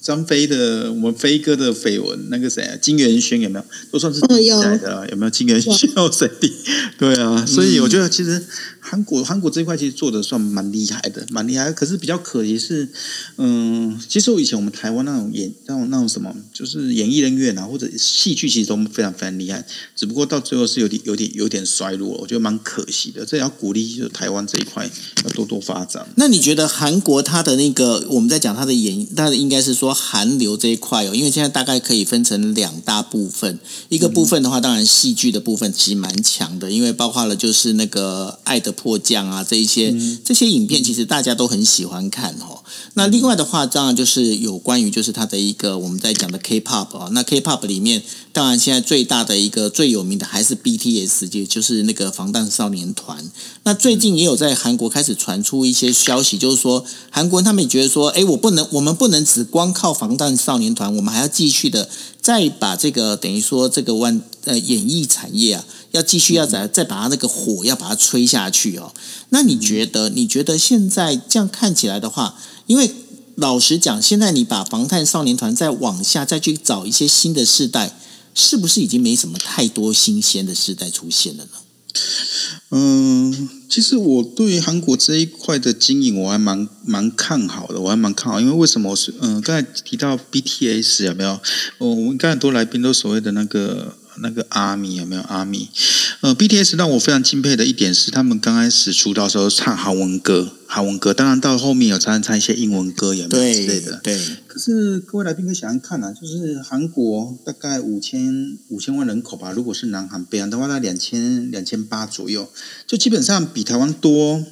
张飞的，我们飞哥的绯闻，那个谁啊？金元勋有没有？都算是嗯第一有代的啊，有没有金元勋有谁弟？对啊，所以我觉得其实韩国韩国这一块其实做的算蛮厉害的，蛮厉害。可是比较可惜是，嗯，其实我以前我们台湾那种演那种那种什么，就是演艺人员啊，或者戏剧，其实都非常非常厉害。只不过到最后是有点有点有点衰落，我觉得蛮可惜的。这也要鼓励就台湾这一块要多多发展。那你觉得韩国它的那个，我们在讲它的演，它应该是说韩流这一块哦，因为现在大概可以分成两大部分，一个部分的话，当然戏剧的部分其实蛮强的，因为包括了就是那个《爱的迫降》啊这一些、这些影片，其实大家都很喜欢看哦。那另外的话，当然就是有关于就是它的一个我们在讲的 K-pop 啊，那 K-pop 里面，当然现在最大的一个最有名的还是 BTS，也就是那个防弹少年团。那最近也有在韩国开始传出一些消息，就是说韩国人他们也觉得说，哎，我不能，我们不能只光靠防弹少年团，我们还要继续的再把这个等于说这个万呃演艺产业啊，要继续要再再把它那个火要把它吹下去哦。那你觉得？你觉得现在这样看起来的话，因为老实讲，现在你把防弹少年团再往下再去找一些新的世代，是不是已经没什么太多新鲜的世代出现了呢？嗯，其实我对韩国这一块的经营我还蛮蛮看好的，我还蛮看好，因为为什么？我是嗯，刚才提到 BTS 有没有？哦，我们刚才很多来宾都所谓的那个。那个阿米有没有阿米？呃，BTS 让我非常敬佩的一点是，他们刚开始出道时候唱韩文歌，韩文歌，当然到后面有常常唱一些英文歌，有没有之类的？对。可是各位来宾可以想想看啊，就是韩国大概五千五千万人口吧，如果是南韩北韩的话，那两千两千八左右，就基本上比台湾多。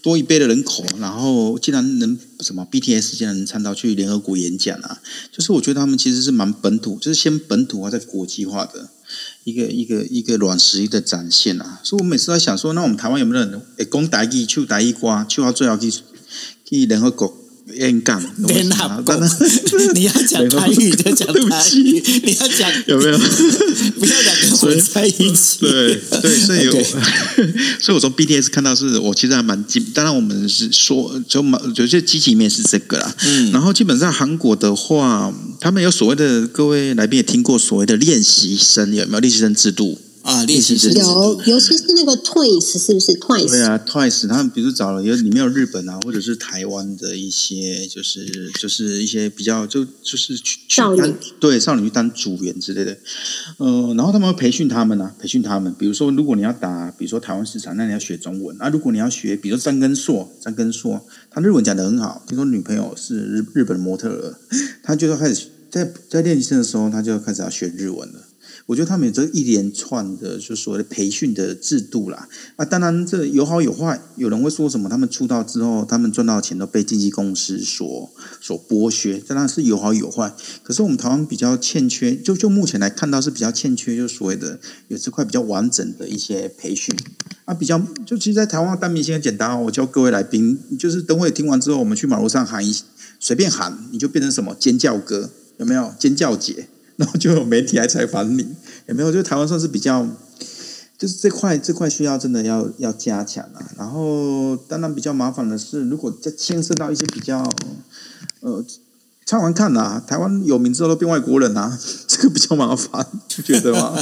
多一倍的人口，然后竟然能什么 BTS 竟然能唱到去联合国演讲啊！就是我觉得他们其实是蛮本土，就是先本土化再国际化的一个一个一个软实力的展现啊！所以我每次在想说，那我们台湾有没有人会讲台语、唱台语歌，唱到最后去去联合国？演讲，联合国，你要讲台语就讲台语，你要讲有没有？不要讲跟我在一起。对对，所以 有，所以我从 BTS 看到是我其实还蛮激，当然我们是说就蛮有些积极面是这个啦。嗯，然后基本上韩国的话，他们有所谓的各位来宾也听过所谓的练习生有没有练习生制度？啊，练习生有，尤其是那个 Twice，是不是？Twice？对啊，Twice，他们比如找了有里面有日本啊，或者是台湾的一些，就是就是一些比较就就是去少女。对少女去当组员之类的，呃，然后他们会培训他们啊，培训他们，比如说如果你要打，比如说台湾市场，那你要学中文。啊；如果你要学，比如说张根硕，张根硕，他日文讲的很好，听说女朋友是日日本模特儿，他就要开始在在练习生的时候，他就开始要学日文了。我觉得他们有这一连串的，就所谓的培训的制度啦。啊，当然这有好有坏。有人会说什么？他们出道之后，他们赚到钱都被经纪公司所所剥削，当然是有好有坏。可是我们台湾比较欠缺，就就目前来看到是比较欠缺，就所谓的有这块比较完整的一些培训啊。比较就其实，在台湾当明星很简单哦。我教各位来宾，就是等会听完之后，我们去马路上喊一随便喊，你就变成什么尖叫哥，有没有尖叫姐？然后就有媒体来采访你，有没有？就台湾算是比较，就是这块这块需要真的要要加强啊。然后当然比较麻烦的是，如果再牵涉到一些比较，呃，唱完看呐，台湾有名之后都变外国人啊，这个比较麻烦，觉得吗？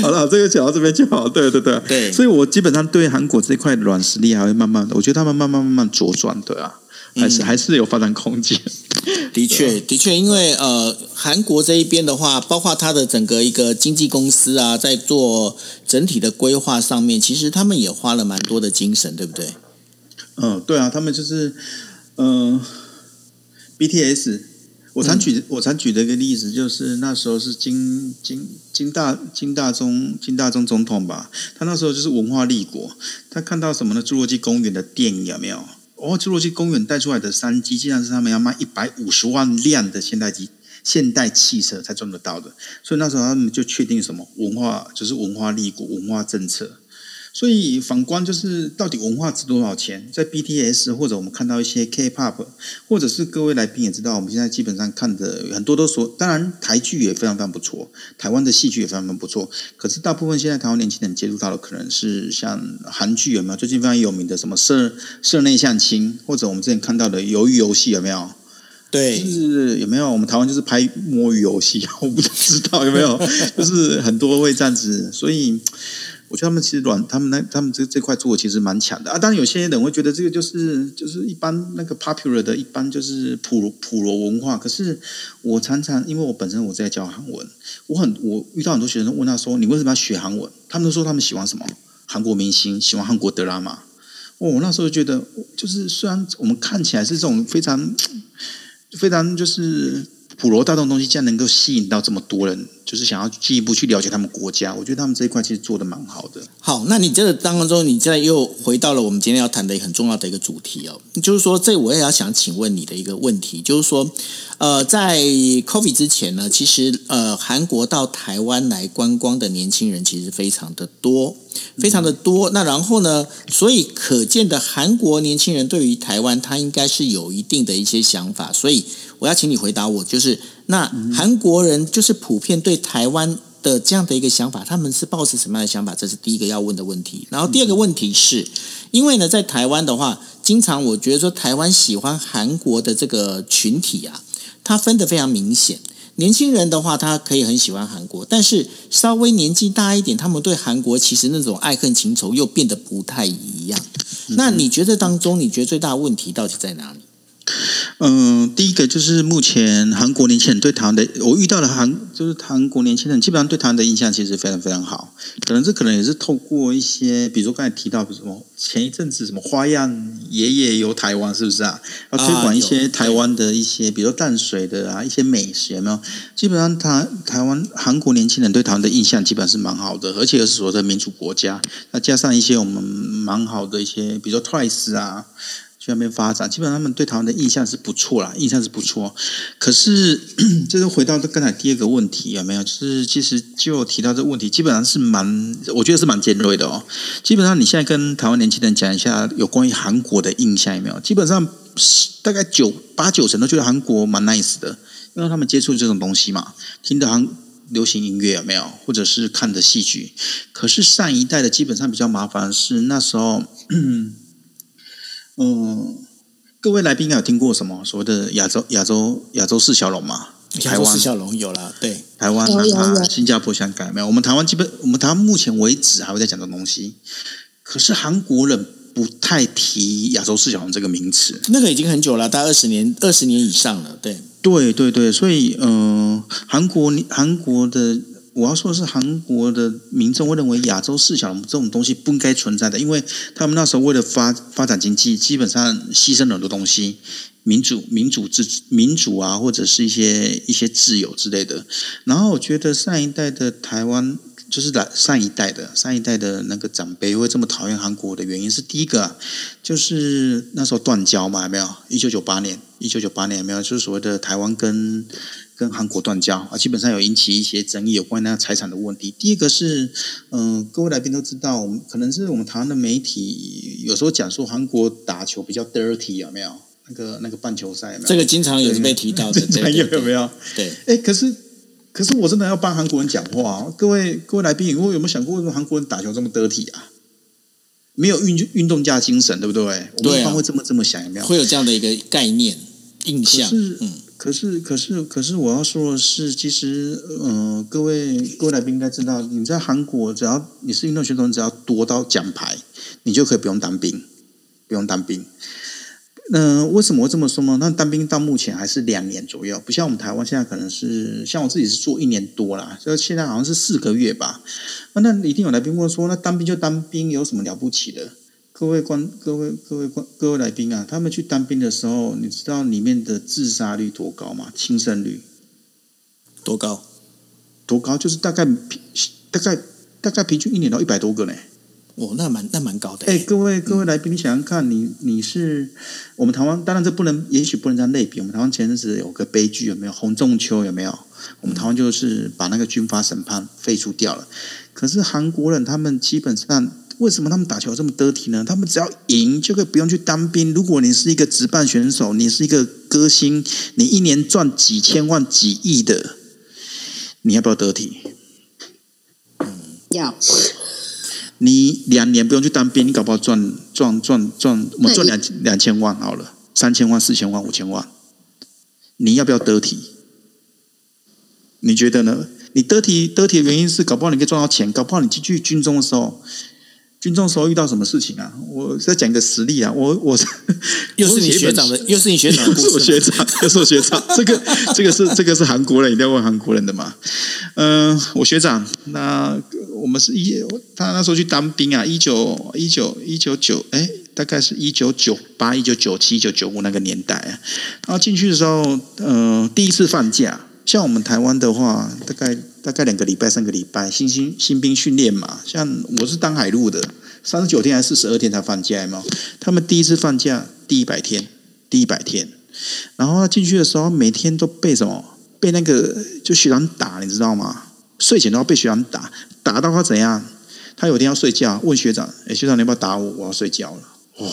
好了，这个讲到这边就好。对对对，对。所以我基本上对韩国这块软实力还会慢慢的，我觉得他们慢慢慢慢茁壮，对啊，还是还是有发展空间。的确，的确，因为呃，韩国这一边的话，包括它的整个一个经纪公司啊，在做整体的规划上面，其实他们也花了蛮多的精神，对不对？嗯，对啊，他们就是嗯，BTS，我常举我常举的一个例子，就是那时候是金金金大金大中金大中总统吧，他那时候就是文化立国，他看到什么呢？侏罗纪公园的电影有没有？哦，侏罗纪公园带出来的三 G，竟然是他们要卖一百五十万辆的现代机、现代汽车才赚得到的，所以那时候他们就确定什么文化，就是文化立国、文化政策。所以反观就是到底文化值多少钱？在 BTS 或者我们看到一些 K-pop，或者是各位来宾也知道，我们现在基本上看的很多都说，当然台剧也非常非常不错，台湾的戏剧也非常非常不错。可是大部分现在台湾年轻人接触到的可能是像韩剧有没有？最近非常有名的什么社社内相亲，或者我们之前看到的鱿鱼游戏有没有？对，就是有没有？我们台湾就是拍摸鱼游戏，我不知道有没有，就是很多会这样子，所以。我觉得他们其实软，他们那他们这这块做的其实蛮强的啊。当然有些人会觉得这个就是就是一般那个 popular 的一般就是普普罗文化。可是我常常因为我本身我在教韩文，我很我遇到很多学生问他说：“你为什么要学韩文？”他们都说他们喜欢什么韩国明星，喜欢韩国德拉玛。哦，我那时候觉得就是虽然我们看起来是这种非常非常就是普罗大众东西，竟然能够吸引到这么多人。就是想要进一步去了解他们国家，我觉得他们这一块其实做的蛮好的。好，那你这个当中，你现在又回到了我们今天要谈的一个很重要的一个主题哦，就是说，这我也要想请问你的一个问题，就是说，呃，在 COVID 之前呢，其实呃，韩国到台湾来观光的年轻人其实非常的多，非常的多。那然后呢，所以可见的韩国年轻人对于台湾，他应该是有一定的一些想法。所以我要请你回答我，就是那韩国人就是普遍对。对台湾的这样的一个想法，他们是抱持什么样的想法？这是第一个要问的问题。然后第二个问题是，因为呢，在台湾的话，经常我觉得说台湾喜欢韩国的这个群体啊，它分得非常明显。年轻人的话，他可以很喜欢韩国，但是稍微年纪大一点，他们对韩国其实那种爱恨情仇又变得不太一样。那你觉得当中，你觉得最大的问题到底在哪里？嗯，第一个就是目前韩国年轻人对台湾的，我遇到的韩就是韩国年轻人，基本上对台湾的印象其实非常非常好。可能这可能也是透过一些，比如说刚才提到什么前一阵子什么花样爷爷游台湾，是不是啊？要推广一些台湾的一些，比如说淡水的啊一些美食，有没有？基本上台台湾韩国年轻人对台湾的印象基本上是蛮好的，而且又是所谓的民主国家，那加上一些我们蛮好的一些，比如说 Twice 啊。去那边发展，基本上他们对台湾的印象是不错啦，印象是不错。可是，这就回到刚才第二个问题，有没有？就是其实就提到这个问题，基本上是蛮，我觉得是蛮尖锐的哦。基本上你现在跟台湾年轻人讲一下有关于韩国的印象，有没有？基本上大概九八九成都觉得韩国蛮 nice 的，因为他们接触这种东西嘛，听的韩流行音乐有没有？或者是看的戏剧。可是上一代的基本上比较麻烦是那时候。各位来宾应该有听过什么所谓的亚洲亚洲亚洲四小龙嘛？台湾四小龙有了，对，台湾、啊、新加坡、香港没有？我们台湾基本我们台湾目前为止还会在讲这东西，可是韩国人不太提亚洲四小龙这个名词，那个已经很久了，大概二十年二十年以上了，对，对对对，所以嗯，韩国韩国的。我要说的是，韩国的民众会认为亚洲四小龙这种东西不应该存在的，因为他们那时候为了发发展经济，基本上牺牲了很多东西，民主、民主制、民主啊，或者是一些一些自由之类的。然后我觉得上一代的台湾，就是来上一代的上一代的那个长辈会这么讨厌韩国的原因是，第一个就是那时候断交嘛，有没有？一九九八年，一九九八年有没有？就是所谓的台湾跟。跟韩国断交啊，基本上有引起一些争议，有关那财产的问题。第一个是，嗯，各位来宾都知道，我们可能是我们台湾的媒体有时候讲说韩国打球比较 dirty，有没有？那个那个半球赛，这个经常也是被提到的，有有没有？对，哎，可是可是我真的要帮韩国人讲话，各位各位来宾，有有没有想过，为什么韩国人打球这么 dirty 啊？没有运运动家精神，对不对？我们一般会这么这么想，有没有？会有这样的一个概念印象，嗯。可是，可是，可是，我要说的是，其实，嗯，各位各位来宾应该知道，你在韩国，只要你是运动选手，只要夺到奖牌，你就可以不用当兵，不用当兵。嗯，为什么会这么说呢？那当兵到目前还是两年左右，不像我们台湾现在可能是，像我自己是做一年多啦，所以现在好像是四个月吧。那一定有来宾问说，那当兵就当兵，有什么了不起的？各位观，各位各位观，各位来宾啊，他们去当兵的时候，你知道里面的自杀率多高吗？轻生率多高？多高？就是大概平，大概大概平均一年到一百多个呢。哦，那蛮那蛮高的。哎，各位各位来宾，你想想看，你你是我们台湾，当然这不能，也许不能这样类比。我们台湾前阵子有个悲剧，有没有？洪仲秋有没有？我们台湾就是把那个军法审判废除掉了。可是韩国人他们基本上。为什么他们打球这么得体呢？他们只要赢就可以不用去当兵。如果你是一个职棒选手，你是一个歌星，你一年赚几千万、几亿的，你要不要得体？要。你两年不用去当兵，你搞不好赚赚赚赚，我们赚两两千万好了，三千万、四千万、五千万，你要不要得体？你觉得呢？你得体得体的原因是，搞不好你可以赚到钱，搞不好你进去军中的时候。军中时候遇到什么事情啊？我再讲一个实例啊，我我 又是你学长的，又是你学长，又是我学长，又是我学长。这个这个是这个是韩国人，一定要问韩国人的嘛？嗯，我学长，那我们是一他那时候去当兵啊，一九一九一九九，哎，大概是一九九八、一九九七、一九九五那个年代啊。然后进去的时候，嗯，第一次放假，像我们台湾的话，大概。大概两个礼拜、三个礼拜，新新新兵训练嘛。像我是当海陆的，三十九天还是四十二天才放假嘛？他们第一次放假第一百天，第一百天，然后他进去的时候，每天都被什么？被那个就学长打，你知道吗？睡前都要被学长打，打到他怎样？他有一天要睡觉，问学长：“哎，学长，你要不要打我？我要睡觉了。”哇！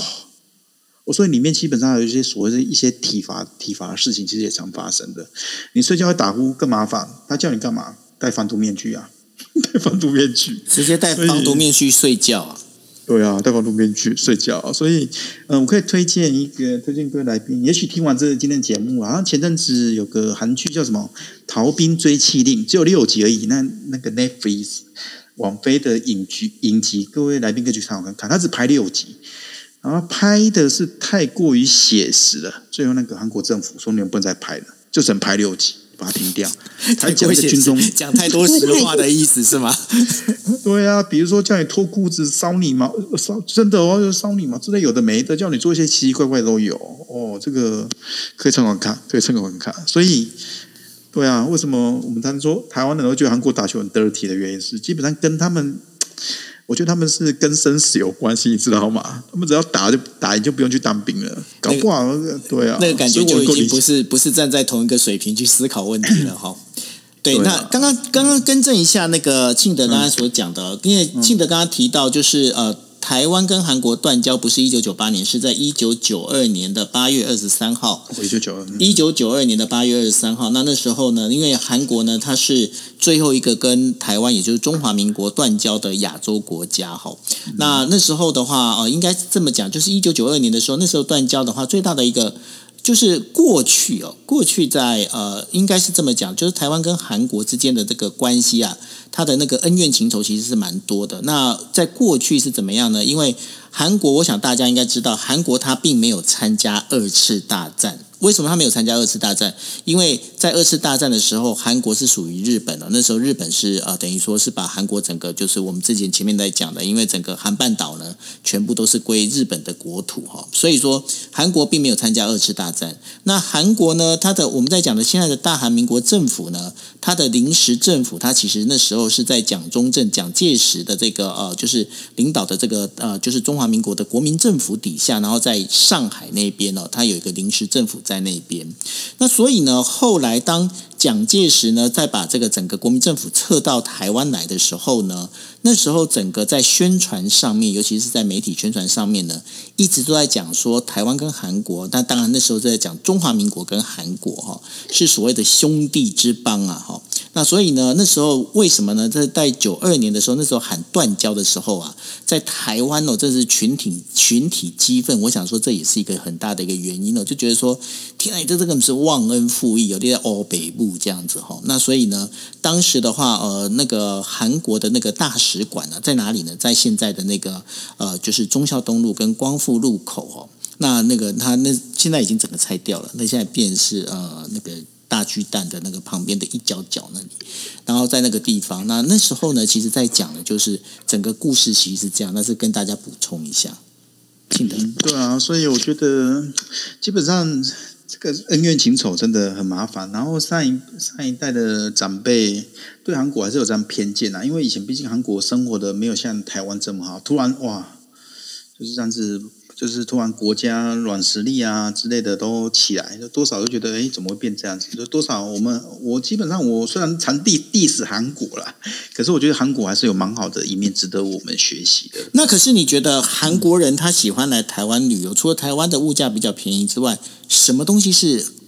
我说里面基本上有一些所谓的一些体罚、体罚的事情，其实也常发生的。你睡觉会打呼更麻烦，他叫你干嘛？戴防毒面具啊！戴防毒面具，直接戴防毒面具睡觉啊！对啊，戴防毒面具睡觉。所以，嗯，我可以推荐一个推荐各位来宾。也许听完这今天节目啊，前阵子有个韩剧叫什么《逃兵追妻令》，只有六集而已。那那个 Netflix 网飞的影剧影集，各位来宾可以去看看看。它只拍六集，然后拍的是太过于写实了。最后那个韩国政府说你们不能再拍了，就只能拍六集。把它停掉，他讲军中讲太多实话的意思是吗？对啊，比如说叫你脱裤子烧你嘛，烧真的哦，烧你嘛，真的有的没的，叫你做一些奇奇怪怪都有哦。这个可以参考看，可以参考看。所以，对啊，为什么我们常说台湾人都觉得韩国打球很 dirty 的原因是，基本上跟他们。我觉得他们是跟生死有关系，你知道吗？他们只要打就打赢，就不用去当兵了。搞不好，对啊，那个感觉就已经不是不是站在同一个水平去思考问题了 哈。对，那刚刚刚刚更正一下那个庆德刚才所讲的，因为庆德刚刚提到就是呃。台湾跟韩国断交不是一九九八年，是在一九九二年的八月二十三号。一九九二，一九九二年的八月二十三号。那那时候呢，因为韩国呢，它是最后一个跟台湾，也就是中华民国断交的亚洲国家。哈，那那时候的话，呃，应该这么讲，就是一九九二年的时候，那时候断交的话，最大的一个就是过去哦，过去在呃，应该是这么讲，就是台湾跟韩国之间的这个关系啊。他的那个恩怨情仇其实是蛮多的。那在过去是怎么样呢？因为韩国，我想大家应该知道，韩国他并没有参加二次大战。为什么他没有参加二次大战？因为在二次大战的时候，韩国是属于日本的。那时候日本是呃，等于说是把韩国整个就是我们之前前面在讲的，因为整个韩半岛呢，全部都是归日本的国土哈。所以说韩国并没有参加二次大战。那韩国呢，它的我们在讲的现在的大韩民国政府呢，它的临时政府，它其实那时候是在蒋中正、蒋介石的这个呃，就是领导的这个呃，就是中华民国的国民政府底下，然后在上海那边呢，它有一个临时政府。在那边，那所以呢，后来当蒋介石呢再把这个整个国民政府撤到台湾来的时候呢，那时候整个在宣传上面，尤其是在媒体宣传上面呢，一直都在讲说台湾跟韩国，那当然那时候在讲中华民国跟韩国哈，是所谓的兄弟之邦啊哈。那所以呢，那时候为什么呢？在在九二年的时候，那时候喊断交的时候啊，在台湾哦，这是群体群体激愤。我想说，这也是一个很大的一个原因哦，就觉得说，天啊，这这个是忘恩负义，有点欧北部这样子哈。那所以呢，当时的话，呃，那个韩国的那个大使使馆呢，在哪里呢？在现在的那个呃，就是忠孝东路跟光复路口哦。那那个他那现在已经整个拆掉了，那现在变是呃那个。大巨蛋的那个旁边的一角角那里，然后在那个地方，那那时候呢，其实在讲的就是整个故事其实是这样，那是跟大家补充一下。记得对啊，所以我觉得基本上这个恩怨情仇真的很麻烦。然后上一上一代的长辈对韩国还是有这样偏见啊，因为以前毕竟韩国生活的没有像台湾这么好，突然哇，就是这样子。就是突然国家软实力啊之类的都起来，就多少都觉得哎，怎么会变这样子？就多少我们我基本上我虽然常地地死韩国啦，可是我觉得韩国还是有蛮好的一面值得我们学习的。那可是你觉得韩国人他喜欢来台湾旅游，除了台湾的物价比较便宜之外，什么东西是？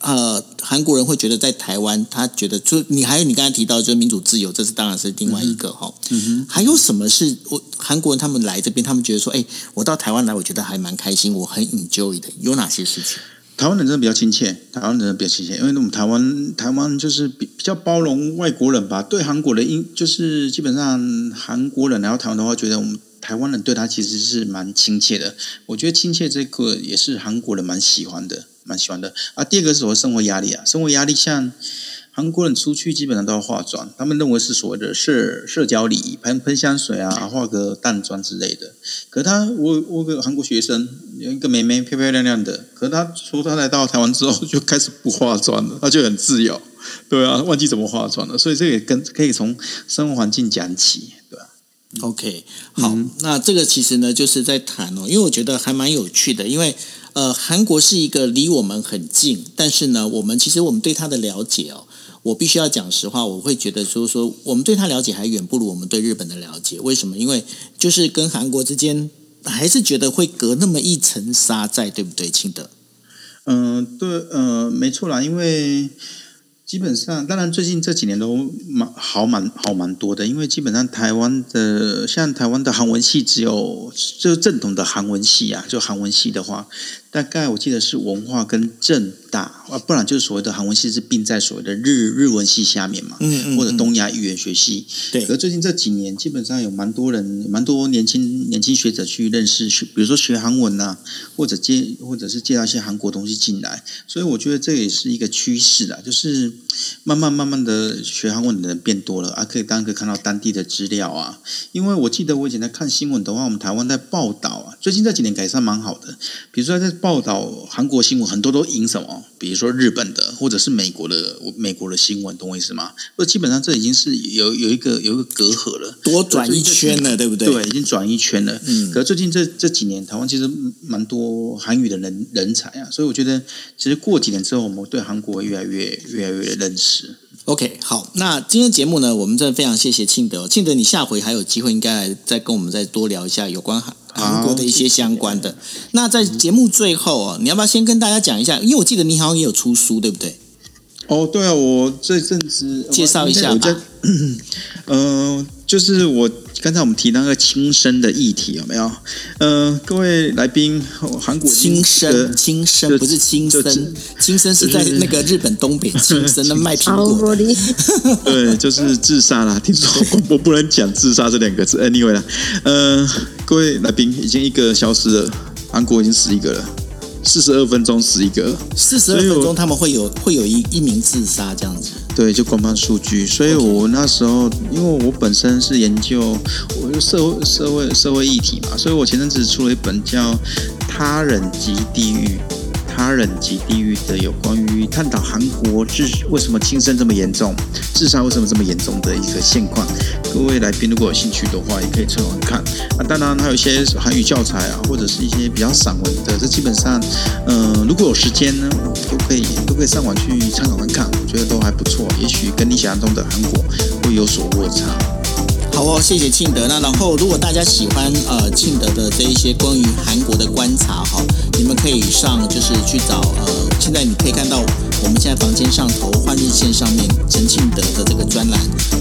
呃，韩国人会觉得在台湾，他觉得就你还有你刚才提到就是民主自由，这是当然是另外一个哈。嗯哼，还有什么是我韩国人他们来这边，他们觉得说，哎，我到台湾来，我觉得还蛮开心，我很 enjoy 的。有哪些事情？台湾人真的比较亲切，台湾人比较亲切，因为我们台湾台湾就是比比较包容外国人吧。对韩国的因就是基本上韩国人来到台湾的话，觉得我们台湾人对他其实是蛮亲切的。我觉得亲切这个也是韩国人蛮喜欢的。蛮喜欢的啊。第二个是所谓生活压力啊，生活压力像韩国人出去基本上都要化妆，他们认为是所谓的社社交礼仪，喷喷香水啊，化个淡妆之类的。可他我我个韩国学生有一个妹妹漂漂亮亮的，可他说他来到台湾之后 就开始不化妆了，他就很自由，对啊，忘记怎么化妆了。所以这也跟可以从生活环境讲起，对吧？OK，好，那这个其实呢就是在谈哦，因为我觉得还蛮有趣的，因为。呃，韩国是一个离我们很近，但是呢，我们其实我们对他的了解哦，我必须要讲实话，我会觉得说说我们对他了解还远不如我们对日本的了解。为什么？因为就是跟韩国之间还是觉得会隔那么一层沙在，对不对，清德？嗯，对，呃，没错啦，因为。基本上，当然最近这几年都蛮好蛮好蛮多的，因为基本上台湾的像台湾的韩文系只有就正统的韩文系啊，就韩文系的话。大概我记得是文化跟政大啊，不然就是所谓的韩文系是并在所谓的日日文系下面嘛，嗯嗯，或者东亚语言学系。对。而最近这几年，基本上有蛮多人，蛮多年轻年轻学者去认识学，比如说学韩文呐，或者接或者是介绍一些韩国东西进来。所以我觉得这也是一个趋势啊，就是慢慢慢慢的学韩文的人变多了啊，可以当然可以看到当地的资料啊。因为我记得我以前在看新闻的话，我们台湾在报道啊，最近这几年改善蛮好的，比如说在。报道韩国新闻很多都引什么？比如说日本的，或者是美国的，美国的新闻，懂我意思吗？不，基本上这已经是有有一个有一个隔阂了，多转一圈了，对不对？对，已经转一圈了。嗯，可最近这这几年，台湾其实蛮多韩语的人人才啊，所以我觉得，其实过几年之后，我们对韩国越来越越来越认识。OK，好，那今天节目呢，我们真的非常谢谢庆德，庆德，你下回还有机会，应该来再跟我们再多聊一下有关韩韩国的一些相关的。那在节目最后哦，你要不要先跟大家讲一下？因为我记得你好像也有出书，对不对？哦，对啊，我这阵子介绍一下吧。嗯，就是我。刚才我们提那个轻生的议题有没有？呃，各位来宾，韩国轻生，轻生不是轻生，轻生是在那个日本东北 轻生的卖苹果。对，就是自杀啦。听说我不能讲自杀这两个字。Anyway 啦，呃，各位来宾已经一个消失了，韩国已经死一个了。四十二分钟死一个，四十二分钟他们会有会有一一名自杀这样子。对，就官方数据。所以我那时候，因为我本身是研究我社会社会社会议题嘛，所以我前阵子出了一本叫《他人及地狱》。他人及地狱的有关于探讨韩国自为什么轻生这么严重，自杀为什么这么严重的一个现况。各位来宾如果有兴趣的话，也可以趁晚看。啊，当然还有一些韩语教材啊，或者是一些比较散文的，这基本上，嗯，如果有时间呢，都可以都可以上网去参考看看，我觉得都还不错。也许跟你想象中的韩国会有所落差。好哦，谢谢庆德。那然后，如果大家喜欢呃庆德的这一些关于韩国的观察哈，你们可以上就是去找呃，现在你可以看到我们现在房间上头欢乐线上面陈庆德的这个专栏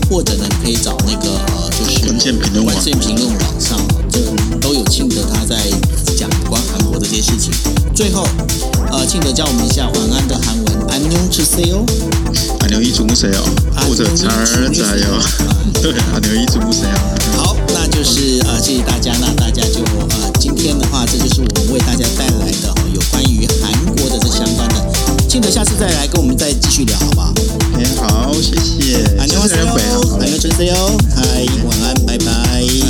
或者呢可以找那个呃就是文献评论文献评论网上就都有庆德他在讲有关韩国的这些事情最后呃庆德教我们一下晚安的韩文 anu 之 say 哦 anu 一直没 say 哦 anu 之 say 哦对 anu 一直没 say 哦好那就是呃谢谢大家那大家就呃今天的话这就是我们为大家带来的有关于韩国的这相关的记得下次再来跟我们再继续聊，好吧？哎，好，谢谢，安妞，安妞，安妞，真的哟，嗨，晚安，拜拜。